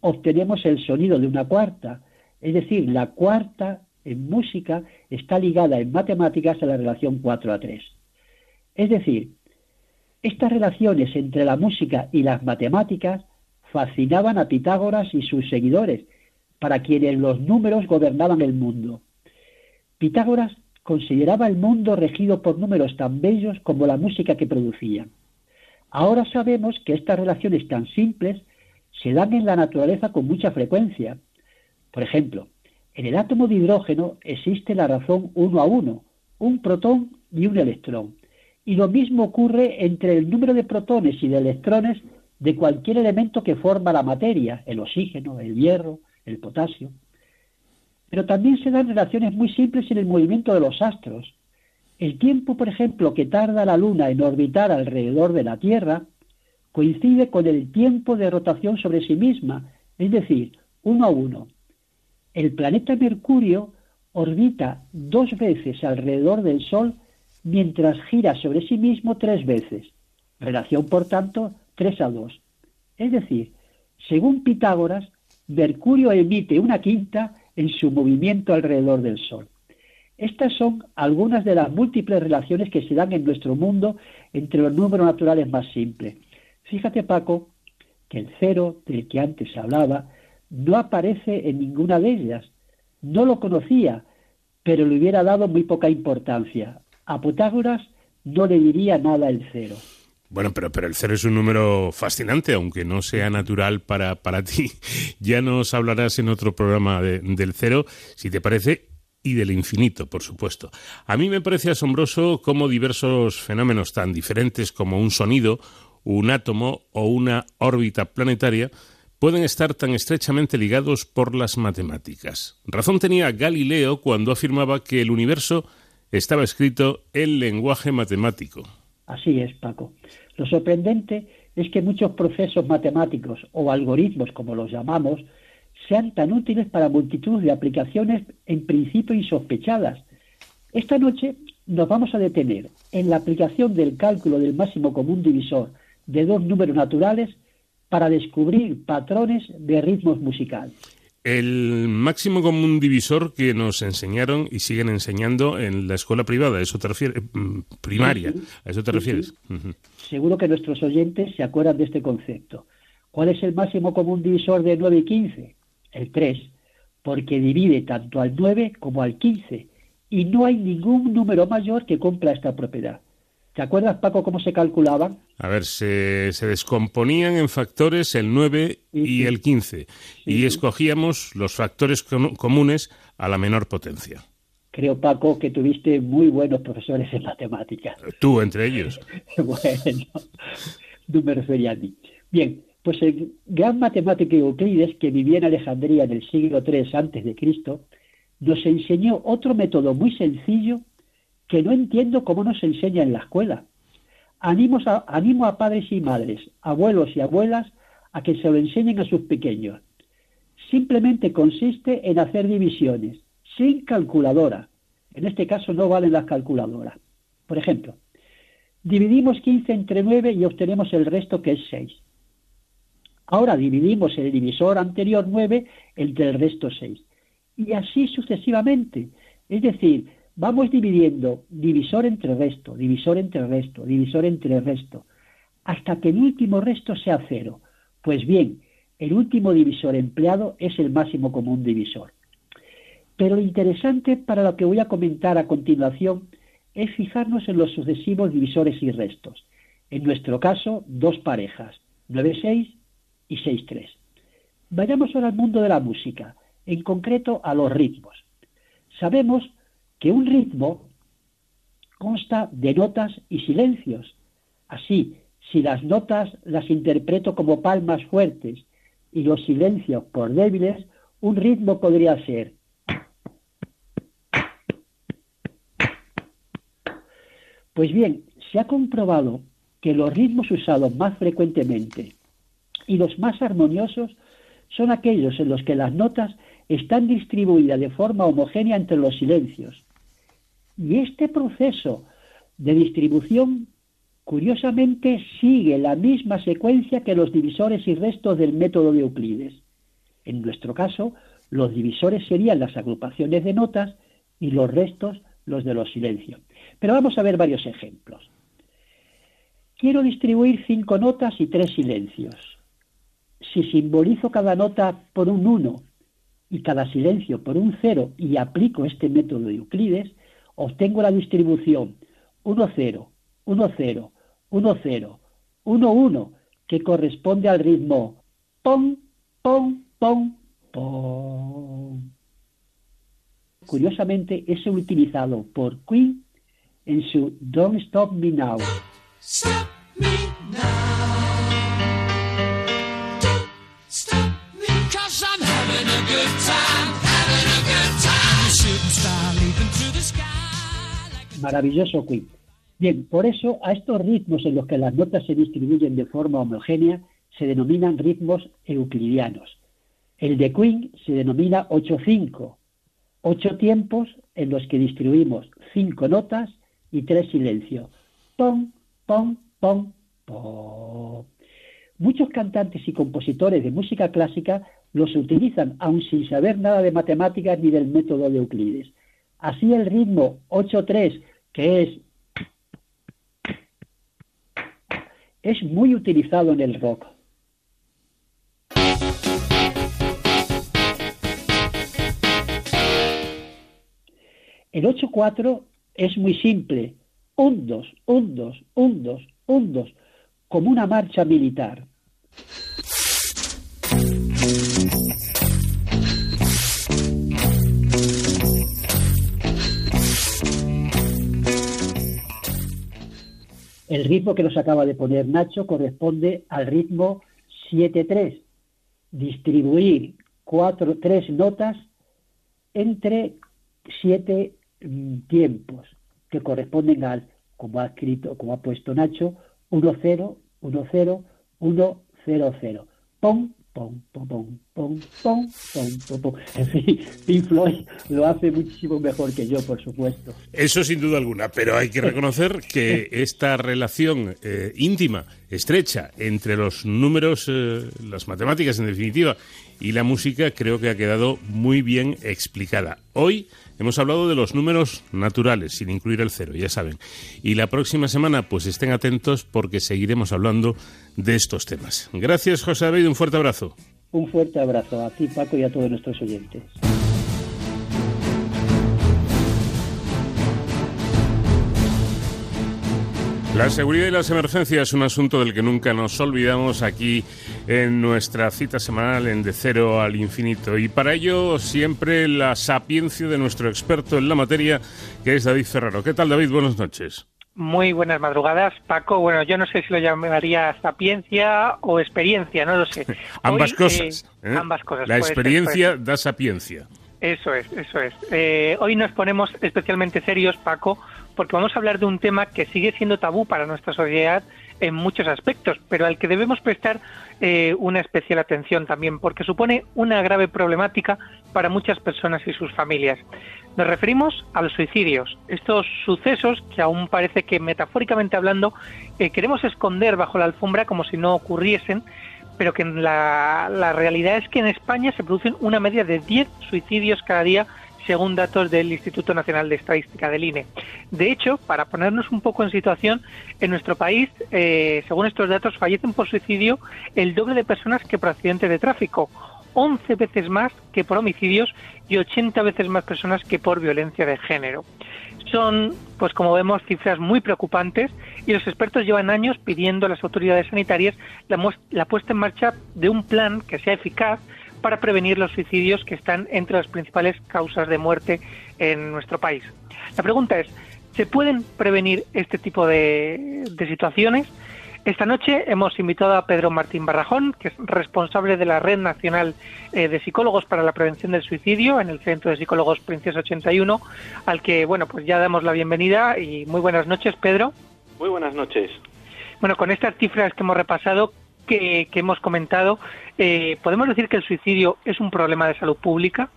Speaker 22: obtenemos el sonido de una cuarta. Es decir, la cuarta en música está ligada en matemáticas a la relación 4 a 3. Es decir, estas relaciones entre la música y las matemáticas fascinaban a Pitágoras y sus seguidores, para quienes los números gobernaban el mundo. Pitágoras consideraba el mundo regido por números tan bellos como la música que producían. Ahora sabemos que estas relaciones tan simples se dan en la naturaleza con mucha frecuencia. Por ejemplo, en el átomo de hidrógeno existe la razón uno a uno, un protón y un electrón. Y lo mismo ocurre entre el número de protones y de electrones de cualquier elemento que forma la materia, el oxígeno, el hierro, el potasio. Pero también se dan relaciones muy simples en el movimiento de los astros. El tiempo, por ejemplo, que tarda la Luna en orbitar alrededor de la Tierra coincide con el tiempo de rotación sobre sí misma, es decir, uno a uno. El planeta Mercurio orbita dos veces alrededor del Sol mientras gira sobre sí mismo tres veces. Relación, por tanto, 3 a 2. Es decir, según Pitágoras, Mercurio emite una quinta en su movimiento alrededor del Sol. Estas son algunas de las múltiples relaciones que se dan en nuestro mundo entre los números naturales más simples. Fíjate, Paco, que el cero del que antes hablaba no aparece en ninguna de ellas. No lo conocía, pero le hubiera dado muy poca importancia. A Pitágoras no le diría nada el cero.
Speaker 2: Bueno, pero, pero el cero es un número fascinante, aunque no sea natural para, para ti. Ya nos hablarás en otro programa del cero, si te parece, y del infinito, por supuesto. A mí me parece asombroso cómo diversos fenómenos tan diferentes como un sonido, un átomo o una órbita planetaria pueden estar tan estrechamente ligados por las matemáticas. Razón tenía Galileo cuando afirmaba que el universo estaba escrito en lenguaje matemático.
Speaker 22: Así es, Paco. Lo sorprendente es que muchos procesos matemáticos o algoritmos, como los llamamos, sean tan útiles para multitud de aplicaciones en principio insospechadas. Esta noche nos vamos a detener en la aplicación del cálculo del máximo común divisor de dos números naturales para descubrir patrones de ritmos musicales.
Speaker 2: El máximo común divisor que nos enseñaron y siguen enseñando en la escuela privada, eso te refieres, mm, primaria, a eso te refieres.
Speaker 22: Seguro que nuestros oyentes se acuerdan de este concepto. ¿Cuál es el máximo común divisor de 9 y 15? El 3, porque divide tanto al 9 como al 15, y no hay ningún número mayor que cumpla esta propiedad. ¿Te acuerdas, Paco, cómo se calculaban?
Speaker 2: A ver, se, descomponían en factores el 9 y el 15 y escogíamos los factores comunes a la menor potencia.
Speaker 22: Creo, Paco, que tuviste muy buenos profesores en matemáticas.
Speaker 2: Tú, entre ellos.
Speaker 22: bueno, no me refería a mí. Bien, pues el gran matemático Euclides, que vivía en Alejandría en el siglo III antes de Cristo, nos enseñó otro método muy sencillo que no entiendo cómo nos enseña en la escuela. Animo a, animo a padres y madres, abuelos y abuelas, a que se lo enseñen a sus pequeños. Simplemente consiste en hacer divisiones, sin calculadora. En este caso no valen las calculadoras. Por ejemplo, dividimos 15 entre 9 y obtenemos el resto que es 6. Ahora dividimos el divisor anterior 9 entre el resto 6. Y así sucesivamente. Es decir, vamos dividiendo divisor entre resto, divisor entre resto, divisor entre resto, hasta que el último resto sea cero. Pues bien, el último divisor empleado es el máximo común divisor. Pero lo interesante para lo que voy a comentar a continuación es fijarnos en los sucesivos divisores y restos. En nuestro caso, dos parejas, 9-6 y 6-3. Vayamos ahora al mundo de la música, en concreto a los ritmos. Sabemos que un ritmo consta de notas y silencios. Así, si las notas las interpreto como palmas fuertes y los silencios por débiles, un ritmo podría ser Pues bien, se ha comprobado que los ritmos usados más frecuentemente y los más armoniosos son aquellos en los que las notas están distribuidas de forma homogénea entre los silencios. Y este proceso de distribución, curiosamente, sigue la misma secuencia que los divisores y restos del método de Euclides. En nuestro caso, los divisores serían las agrupaciones de notas y los restos los de los silencios. Pero vamos a ver varios ejemplos. Quiero distribuir cinco notas y tres silencios. Si simbolizo cada nota por un 1 y cada silencio por un 0 y aplico este método de Euclides, obtengo la distribución 1-0, 1-0, 1-0, 1-1, que corresponde al ritmo pom, pom, pom, pom. Curiosamente, es utilizado por Queen en su Don't Stop Me Now. Maravilloso Queen. Bien, por eso a estos ritmos en los que las notas se distribuyen de forma homogénea se denominan ritmos euclidianos. El de Queen se denomina 8-5, ocho tiempos en los que distribuimos cinco notas y tres silencios. Pom, pom, pom, pom. Muchos cantantes y compositores de música clásica los utilizan aun sin saber nada de matemáticas ni del método de Euclides. Así el ritmo 8-3, que es es muy utilizado en el rock. El 8-4 es muy simple. Un, dos, un, dos, un, dos, un, dos, como una marcha militar. El ritmo que nos acaba de poner Nacho corresponde al ritmo 7-3. Distribuir cuatro, tres notas entre siete mm, tiempos que corresponden al, como ha escrito, como ha puesto Nacho, 1-0, 1-0, 1-0-0. Pom, pom, pom, pom, pom, pom, pom, pom, En fin, Pink Floyd lo hace muchísimo mejor que yo, por supuesto.
Speaker 2: Eso sin duda alguna, pero hay que reconocer que esta relación eh, íntima, estrecha, entre los números, eh, las matemáticas en definitiva, y la música creo que ha quedado muy bien explicada. Hoy Hemos hablado de los números naturales, sin incluir el cero, ya saben. Y la próxima semana, pues estén atentos porque seguiremos hablando de estos temas. Gracias, José David, un fuerte abrazo.
Speaker 22: Un fuerte abrazo a ti, Paco, y a todos nuestros oyentes.
Speaker 2: La seguridad y las emergencias es un asunto del que nunca nos olvidamos aquí en nuestra cita semanal en De Cero al Infinito. Y para ello siempre la sapiencia de nuestro experto en la materia, que es David Ferraro. ¿Qué tal, David? Buenas noches.
Speaker 23: Muy buenas madrugadas, Paco. Bueno, yo no sé si lo llamaría sapiencia o experiencia, no lo sé.
Speaker 2: ambas cosas.
Speaker 23: Eh, ¿eh? Ambas cosas.
Speaker 2: La experiencia da sapiencia.
Speaker 23: Eso es, eso es. Eh, hoy nos ponemos especialmente serios, Paco, porque vamos a hablar de un tema que sigue siendo tabú para nuestra sociedad en muchos aspectos, pero al que debemos prestar eh, una especial atención también, porque supone una grave problemática para muchas personas y sus familias. Nos referimos a los suicidios, estos sucesos que aún parece que metafóricamente hablando eh, queremos esconder bajo la alfombra como si no ocurriesen, pero que la, la realidad es que en España se producen una media de 10 suicidios cada día según datos del Instituto Nacional de Estadística del INE. De hecho, para ponernos un poco en situación, en nuestro país, eh, según estos datos, fallecen por suicidio el doble de personas que por accidente de tráfico, 11 veces más que por homicidios y 80 veces más personas que por violencia de género. Son, pues como vemos, cifras muy preocupantes y los expertos llevan años pidiendo a las autoridades sanitarias la, la puesta en marcha de un plan que sea eficaz para prevenir los suicidios que están entre las principales causas de muerte en nuestro país. La pregunta es, ¿se pueden prevenir este tipo de, situaciones? Esta noche hemos invitado a Pedro Martín Barrajón, que es responsable de la Red Nacional eh, de Psicólogos para la Prevención del Suicidio en el Centro de Psicólogos Princesa 81, al que, bueno, pues ya damos la bienvenida y muy buenas noches, Pedro.
Speaker 24: Muy buenas noches.
Speaker 23: Bueno, con estas cifras que hemos repasado, que, hemos comentado, eh, ¿podemos decir que el suicidio es un problema de salud pública?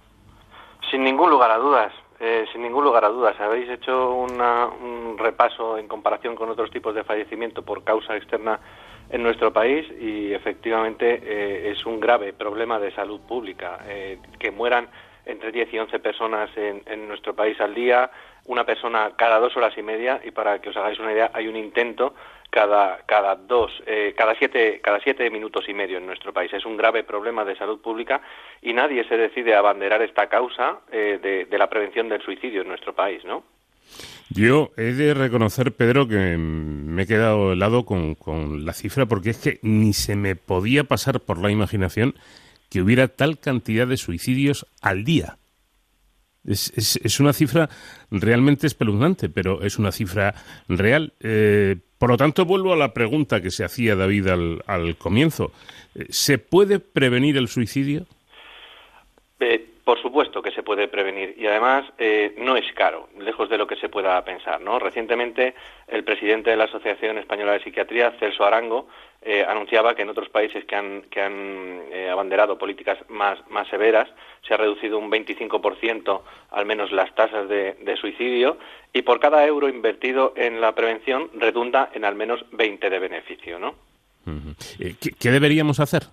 Speaker 24: Sin ningún lugar a dudas. Eh, sin ningún lugar a dudas. Habéis hecho un repaso en comparación con otros tipos de fallecimiento por causa externa en nuestro país y efectivamente eh, es un grave problema de salud pública. que mueran entre 10 y 11 personas en, en, nuestro país al día, una persona cada dos horas y media y para que os hagáis una idea hay un intento cada, cada dos, eh, cada siete, cada siete minutos y medio en nuestro país. Es un grave problema de salud pública y nadie se decide a abanderar esta causa eh, de, de, la prevención del suicidio en nuestro país, ¿no?
Speaker 2: Yo he de reconocer, Pedro, que me he quedado helado con, con la cifra porque es que ni se me podía pasar por la imaginación que hubiera tal cantidad de suicidios al día. Es, es, una cifra realmente espeluznante, pero es una cifra real. Eh, por lo tanto, vuelvo a la pregunta que se hacía David al, al comienzo. Eh, ¿Se puede prevenir el suicidio?
Speaker 24: Eh, por supuesto que se puede prevenir y además eh, no es caro, lejos de lo que se pueda pensar. ¿no? Recientemente el presidente de la Asociación Española de Psiquiatría, Celso Arango, eh, anunciaba que en otros países que han, que han eh, abanderado políticas más, más severas se ha reducido un 25% al menos las tasas de, suicidio y por cada euro invertido en la prevención redunda en al menos 20 de beneficio. ¿no?
Speaker 2: ¿Qué, ¿Qué deberíamos hacer?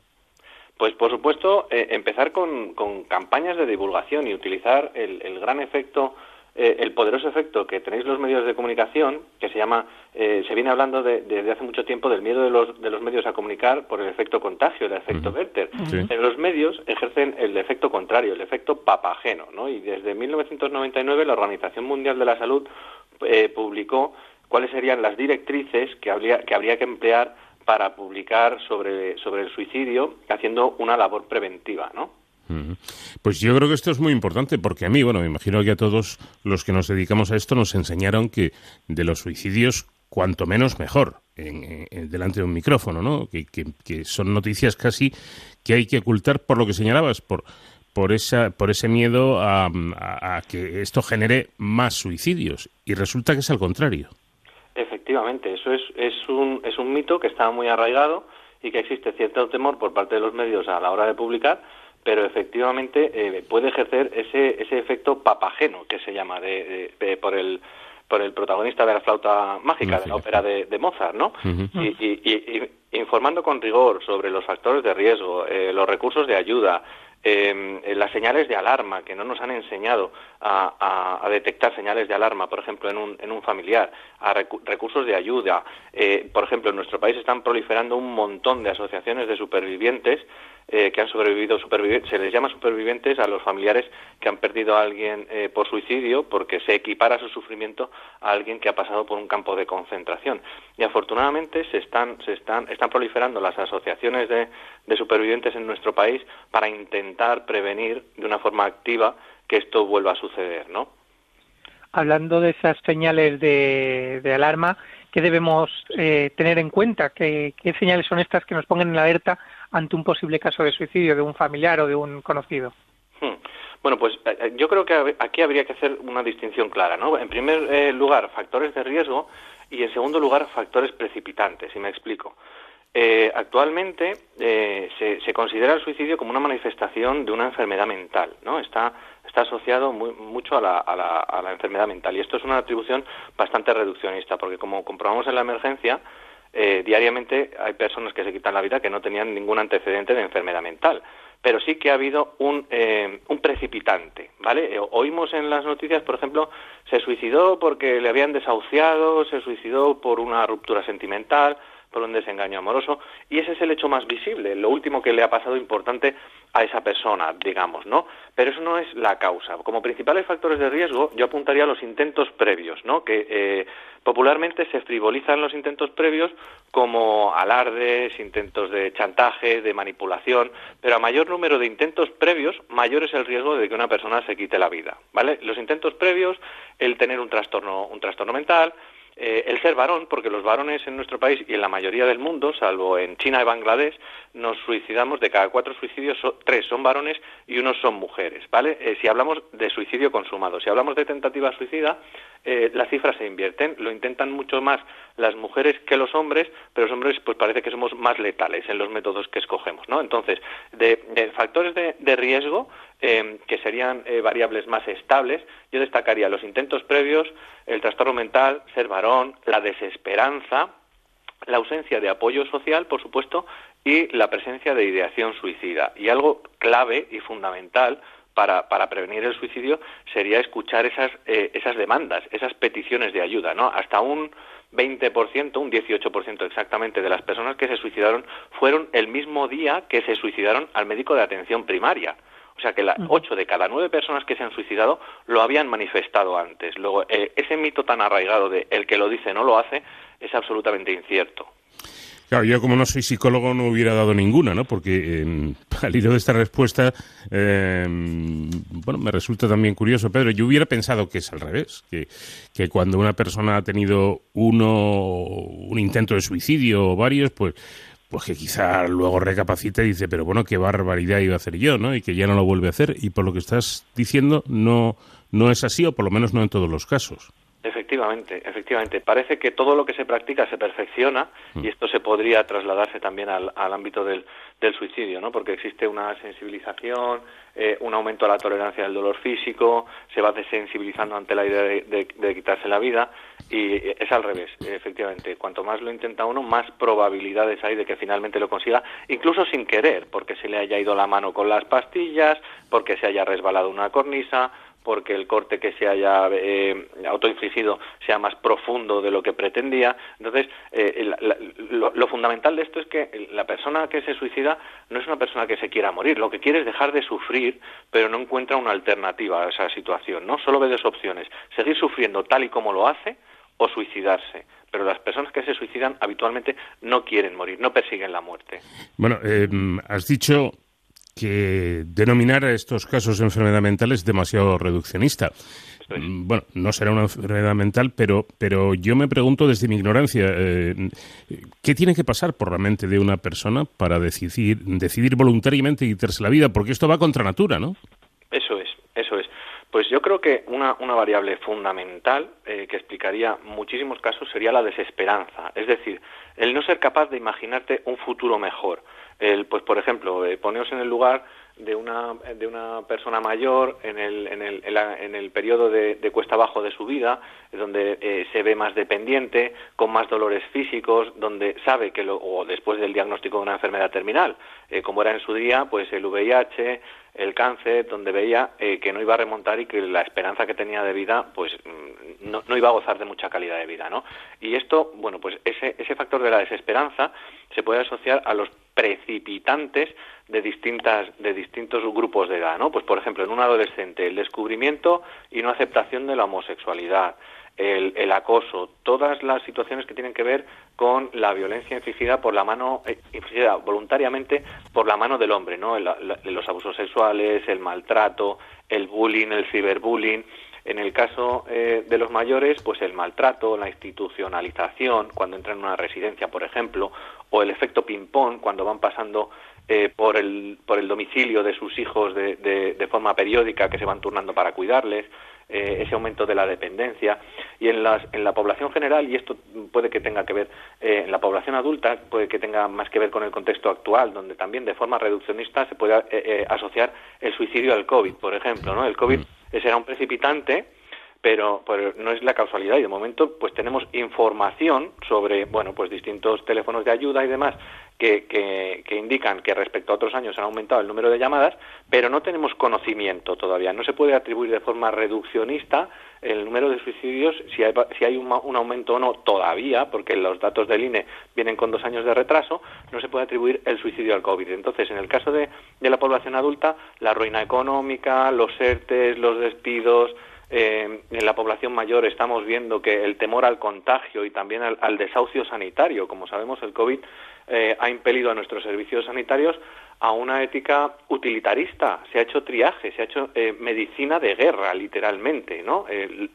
Speaker 24: Pues por supuesto, eh, empezar con, campañas de divulgación y utilizar el, gran efecto, eh, el poderoso efecto que tenéis los medios de comunicación, que se llama, eh, se viene hablando desde hace mucho tiempo del miedo de los, de los medios a comunicar por el efecto contagio, el efecto Werther. En los medios ejercen el efecto contrario, el efecto papageno, ¿no? Y desde 1999 la Organización Mundial de la Salud publicó cuáles serían las directrices que habría que, habría que emplear para publicar sobre, sobre el suicidio haciendo una labor preventiva, ¿no?
Speaker 2: Pues yo creo que esto es muy importante porque a mí, bueno, me imagino que a todos los que nos dedicamos a esto nos enseñaron que de los suicidios cuanto menos mejor en, delante de un micrófono, ¿no? Que, que, son noticias casi que hay que ocultar por lo que señalabas, por por esa por ese miedo a que esto genere más suicidios y resulta que es al contrario.
Speaker 24: Efectivamente, eso es, es, un, es un mito que está muy arraigado y que existe cierto temor por parte de los medios a la hora de publicar, pero efectivamente eh, puede ejercer ese, ese efecto papageno que se llama de, por el por el protagonista de la flauta mágica, de la ópera de, Mozart, ¿no? y, informando con rigor sobre los factores de riesgo, eh, los recursos de ayuda, eh, las señales de alarma, que no nos han enseñado a, detectar señales de alarma, por ejemplo, en un, en un familiar, a recursos de ayuda. Eh, por ejemplo, en nuestro país están proliferando un montón de asociaciones de supervivientes eh, que han sobrevivido, se les llama supervivientes a los familiares que han perdido a alguien eh, por suicidio porque se equipara su sufrimiento a alguien que ha pasado por un campo de concentración. Y afortunadamente se están, se están, están proliferando las asociaciones de, de supervivientes en nuestro país para intentar prevenir de una forma activa que esto vuelva a suceder, ¿no?
Speaker 23: Hablando de esas señales de, de alarma, ¿qué debemos eh, tener en cuenta? ¿Qué, ¿Qué, señales son estas que nos pongan en alerta ante un posible caso de suicidio de un familiar o de un conocido?
Speaker 24: Hmm. Bueno, pues eh, eh, yo creo que aquí habría que hacer una distinción clara, ¿no? En primer lugar, factores de riesgo y en segundo lugar, factores precipitantes, y me explico. Actualmente eh, se, considera el suicidio como una manifestación de una enfermedad mental, ¿no? Está, está asociado muy, mucho a la, a, la, a la, enfermedad mental y esto es una atribución bastante reduccionista porque como comprobamos en la emergencia, eh, diariamente hay personas que se quitan la vida que no tenían ningún antecedente de enfermedad mental. pero sí que ha habido un, eh, un precipitante, ¿vale? Eh, oímos en las noticias, por ejemplo, se suicidó porque le habían desahuciado, se suicidó por una ruptura sentimental, por un desengaño amoroso, y ese es el hecho más visible, lo último que le ha pasado importante a esa persona, digamos, ¿no? Pero eso no es la causa. Como principales factores de riesgo, yo apuntaría a los intentos previos, ¿no? Que eh, popularmente se frivolizan los intentos previos como alardes, intentos de chantaje, de manipulación, pero a mayor número de intentos previos, mayor es el riesgo de que una persona se quite la vida, ¿vale? Los intentos previos, el tener un trastorno, un trastorno mental, eh, el ser varón, porque los varones en nuestro país y en la mayoría del mundo, salvo en China y Bangladesh, nos suicidamos de cada cuatro suicidios, tres son varones y uno son mujeres, ¿vale? Eh, si hablamos de suicidio consumado, si hablamos de tentativa suicida, eh, las cifras se invierten, lo intentan mucho más las mujeres que los hombres, pero los hombres pues parece que somos más letales en los métodos que escogemos, ¿no? Entonces, de, factores de, riesgo, eh, que serían eh, variables más estables, yo destacaría los intentos previos, el trastorno mental, ser varón, la desesperanza, la ausencia de apoyo social, por supuesto, y la presencia de ideación suicida. Y algo clave y fundamental para, para prevenir el suicidio sería escuchar esas, eh, esas demandas, esas peticiones de ayuda, ¿no? Hasta un 20%, un 18% exactamente de las personas que se suicidaron fueron el mismo día que se suicidaron al médico de atención primaria. O sea que la, 8 de cada 9 personas que se han suicidado lo habían manifestado antes. Luego, eh, ese mito tan arraigado de el que lo dice no lo hace es absolutamente incierto.
Speaker 2: Claro, yo como no soy psicólogo no hubiera dado ninguna, ¿no? Porque eh, al hilo de esta respuesta, eh, bueno, me resulta también curioso, Pedro, yo hubiera pensado que es al revés, que, que cuando una persona ha tenido uno, un intento de suicidio o varios, pues pues que quizá luego recapacita y dice, pero bueno, qué barbaridad iba a hacer yo, ¿no? Y que ya no lo vuelve a hacer. Y por lo que estás diciendo, no, no es así, o por lo menos no en todos los casos.
Speaker 24: Efectivamente, efectivamente. Parece que todo lo que se practica se perfecciona mm. y esto se podría trasladarse también al, ámbito del, suicidio, ¿no? Porque existe una sensibilización, eh, un aumento de la tolerancia del dolor físico, se va desensibilizando ante la idea de, quitarse la vida y es al revés, efectivamente. Cuanto más lo intenta uno, más probabilidades hay de que finalmente lo consiga, incluso sin querer, porque se le haya ido la mano con las pastillas, porque se haya resbalado una cornisa, porque el corte que se haya eh, autoinfligido sea más profundo de lo que pretendía. Entonces, eh, lo, fundamental de esto es que la persona que se suicida no es una persona que se quiera morir, lo que quiere es dejar de sufrir, pero no encuentra una alternativa a esa situación, ¿no? Solo ve dos opciones, seguir sufriendo tal y como lo hace o suicidarse pero las personas que se suicidan habitualmente no quieren morir, no persiguen la muerte.
Speaker 2: Bueno, eh, has dicho que denominar a estos casos de enfermedad mental es demasiado reduccionista. Mm, bueno, no será una enfermedad mental, pero, pero yo me pregunto desde mi ignorancia, eh, ¿qué tiene que pasar por la mente de una persona para decidir, decidir voluntariamente quitarse la vida? Porque esto va contra natura, ¿no?
Speaker 24: Eso es, eso es. Pues yo creo que una, una variable fundamental eh, que explicaría muchísimos casos sería la desesperanza, es decir, el no ser capaz de imaginarte un futuro mejor el, pues por ejemplo, eh, poneos en el lugar de una, de una persona mayor en el, en el, en, el periodo de, cuesta abajo de su vida, donde eh, se ve más dependiente, con más dolores físicos, donde sabe que, lo, o después del diagnóstico de una enfermedad terminal, eh, como era en su día, pues el VIH, el cáncer, donde veía eh, que no iba a remontar y que la esperanza que tenía de vida, pues mm, no, no, iba a gozar de mucha calidad de vida, ¿no? Y esto, bueno, pues ese, ese factor de la desesperanza se puede asociar a los precipitantes de distintas de distintos grupos de edad, ¿no? Pues por ejemplo, en un adolescente el descubrimiento y no aceptación de la homosexualidad, el, el, acoso, todas las situaciones que tienen que ver con la violencia infligida por la mano, eh, infligida voluntariamente por la mano del hombre, ¿no? los abusos sexuales, el maltrato, el bullying, el ciberbullying. En el caso eh, de los mayores, pues el maltrato, la institucionalización, cuando entran en una residencia, por ejemplo, o el efecto ping-pong, cuando van pasando eh, por, el, por el domicilio de sus hijos de, de, forma periódica, que se van turnando para cuidarles, eh, ese aumento de la dependencia. Y en, las, en la población general, y esto puede que tenga que ver, eh, en la población adulta, puede que tenga más que ver con el contexto actual, donde también de forma reduccionista se puede asociar el suicidio al COVID, por ejemplo. ¿no? El COVID mm. será un precipitante pero, no es la causalidad y de momento pues tenemos información sobre bueno pues distintos teléfonos de ayuda y demás que, que, indican que respecto a otros años han aumentado el número de llamadas, pero no tenemos conocimiento todavía. No se puede atribuir de forma reduccionista el número de suicidios, si hay, si hay un, aumento o no todavía, porque los datos del INE vienen con dos años de retraso, no se puede atribuir el suicidio al COVID. Entonces, en el caso de, de la población adulta, la ruina económica, los ERTES, los despidos, eh, en la población mayor estamos viendo que el temor al contagio y también al, desahucio sanitario, como sabemos, el COVID eh, ha impelido a nuestros servicios sanitarios a una ética utilitarista. Se ha hecho triaje, se ha hecho eh, medicina de guerra, literalmente, ¿no?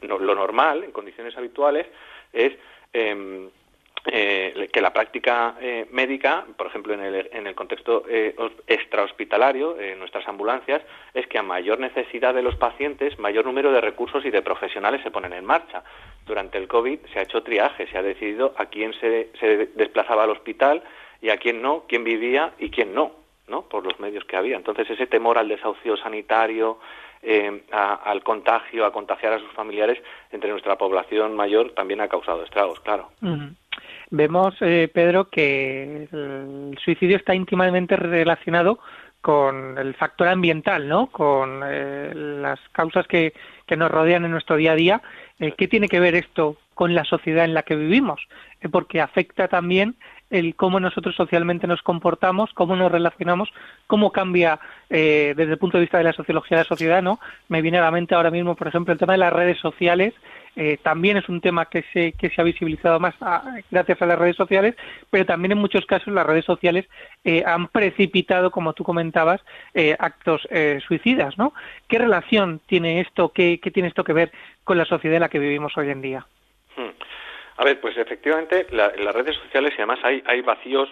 Speaker 24: Lo normal, en condiciones habituales, es em, eh, que la práctica eh, médica, por ejemplo, en el, en el contexto eh, extrahospitalario, en nuestras ambulancias, es que a mayor necesidad de los pacientes, mayor número de recursos y de profesionales se ponen en marcha. Durante el COVID se ha hecho triaje, se ha decidido a quién se, se desplazaba al hospital y a quién no, quién vivía y quién no, ¿no? Por los medios que había. Entonces, ese temor al desahucio sanitario, eh, al contagio, a contagiar a sus familiares entre nuestra población mayor también ha causado estragos, claro.
Speaker 23: Vemos, eh, Pedro, que el suicidio está íntimamente relacionado con el factor ambiental, ¿no? Con eh, las causas que, que, nos rodean en nuestro día a día. ¿Qué tiene que ver esto con la sociedad en la que vivimos? porque afecta también el cómo nosotros socialmente nos comportamos, cómo nos relacionamos, cómo cambia eh, desde el punto de vista de la sociología de la sociedad, ¿no? Me viene a la mente ahora mismo, por ejemplo, el tema de las redes sociales, eh, también es un tema que se, que se ha visibilizado más ah, gracias a las redes sociales, pero también en muchos casos las redes sociales eh, han precipitado, como tú comentabas, actos suicidas, ¿no? ¿Qué relación tiene esto, qué, qué, tiene esto que ver con la sociedad en la que vivimos hoy en día?
Speaker 24: Hmm. A ver, pues efectivamente, en las redes sociales y además hay, hay vacíos,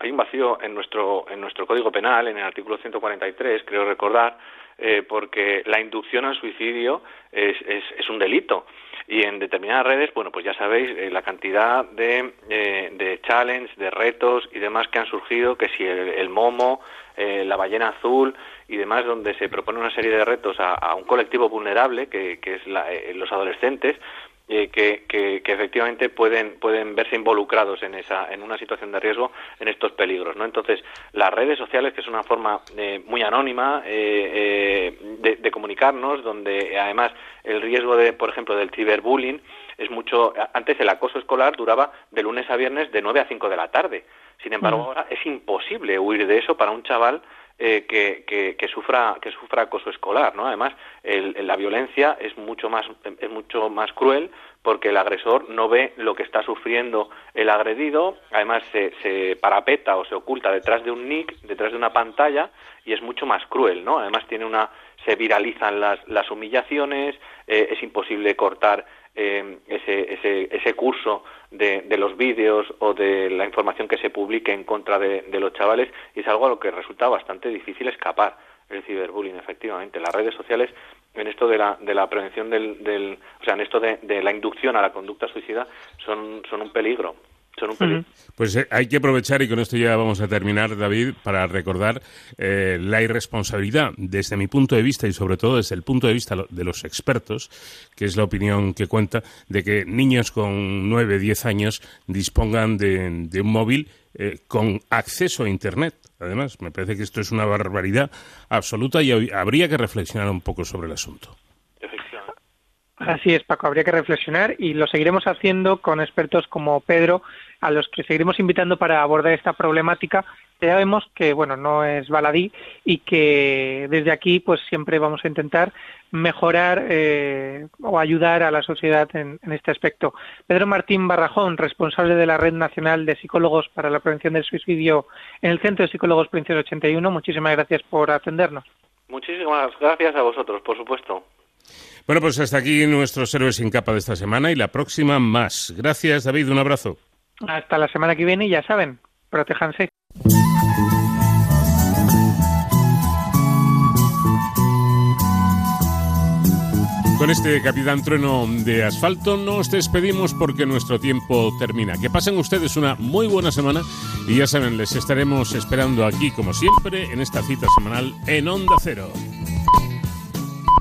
Speaker 24: hay un vacío en nuestro, en nuestro Código Penal, en el artículo 143, creo recordar, eh, porque la inducción al suicidio es, es, un delito. Y en determinadas redes, bueno, pues ya sabéis eh, la cantidad de, eh, de challenge, de retos y demás que han surgido, que si el, momo, la ballena azul y demás, donde se propone una serie de retos a, un colectivo vulnerable, que, que es la, los adolescentes, eh, que, que, efectivamente pueden, pueden verse involucrados en, esa, en una situación de riesgo en estos peligros. ¿no? Entonces, las redes sociales, que es una forma eh, muy anónima eh, de, de, comunicarnos, donde además el riesgo, de, por ejemplo, del ciberbullying es mucho. Antes el acoso escolar duraba de lunes a viernes de 9 a 5 de la tarde. Sin embargo, ahora es imposible huir de eso para un chaval eh, que, que, que, sufra que sufra acoso escolar no además la violencia es mucho más es mucho más cruel porque el agresor no ve lo que está sufriendo el agredido además se, se parapeta o se oculta detrás de un nick detrás de una pantalla y es mucho más cruel no además tiene una se viralizan las, las humillaciones eh, es imposible cortar eh, ese, ese, ese curso de, de los vídeos o de la información que se publique en contra de, de, los chavales y es algo a lo que resulta bastante difícil escapar el ciberbullying efectivamente. Las redes sociales en esto de la, de la prevención del, del o sea en esto de, de la inducción a la conducta suicida son, son un peligro
Speaker 2: pues eh, hay que aprovechar, y con esto ya vamos a terminar, David, para recordar eh, la irresponsabilidad, desde mi punto de vista y sobre todo desde el punto de vista de los expertos, que es la opinión que cuenta, de que niños con 9, 10 años dispongan de, un móvil eh, con acceso a Internet. Además, me parece que esto es una barbaridad absoluta y habría que reflexionar un poco sobre el asunto.
Speaker 23: Así es, Paco, habría que reflexionar y lo seguiremos haciendo con expertos como Pedro, a los que seguiremos invitando para abordar esta problemática. Ya vemos que, bueno, no es baladí y que desde aquí, pues siempre vamos a intentar mejorar eh, o ayudar a la sociedad en, este aspecto. Pedro Martín Barrajón, responsable de la Red Nacional de Psicólogos para la Prevención del Suicidio en el Centro de Psicólogos Provincial 81, muchísimas gracias por atendernos.
Speaker 24: Muchísimas gracias a vosotros, por supuesto.
Speaker 2: Bueno, pues hasta aquí nuestros héroes sin capa de esta semana y la próxima más. Gracias, David. Un abrazo.
Speaker 23: Hasta la semana que viene y ya saben, protéjanse.
Speaker 2: Con este Capitán Trueno de Asfalto nos despedimos porque nuestro tiempo termina. Que pasen ustedes una muy buena semana y ya saben, les estaremos esperando aquí como siempre en esta cita semanal en Onda Cero.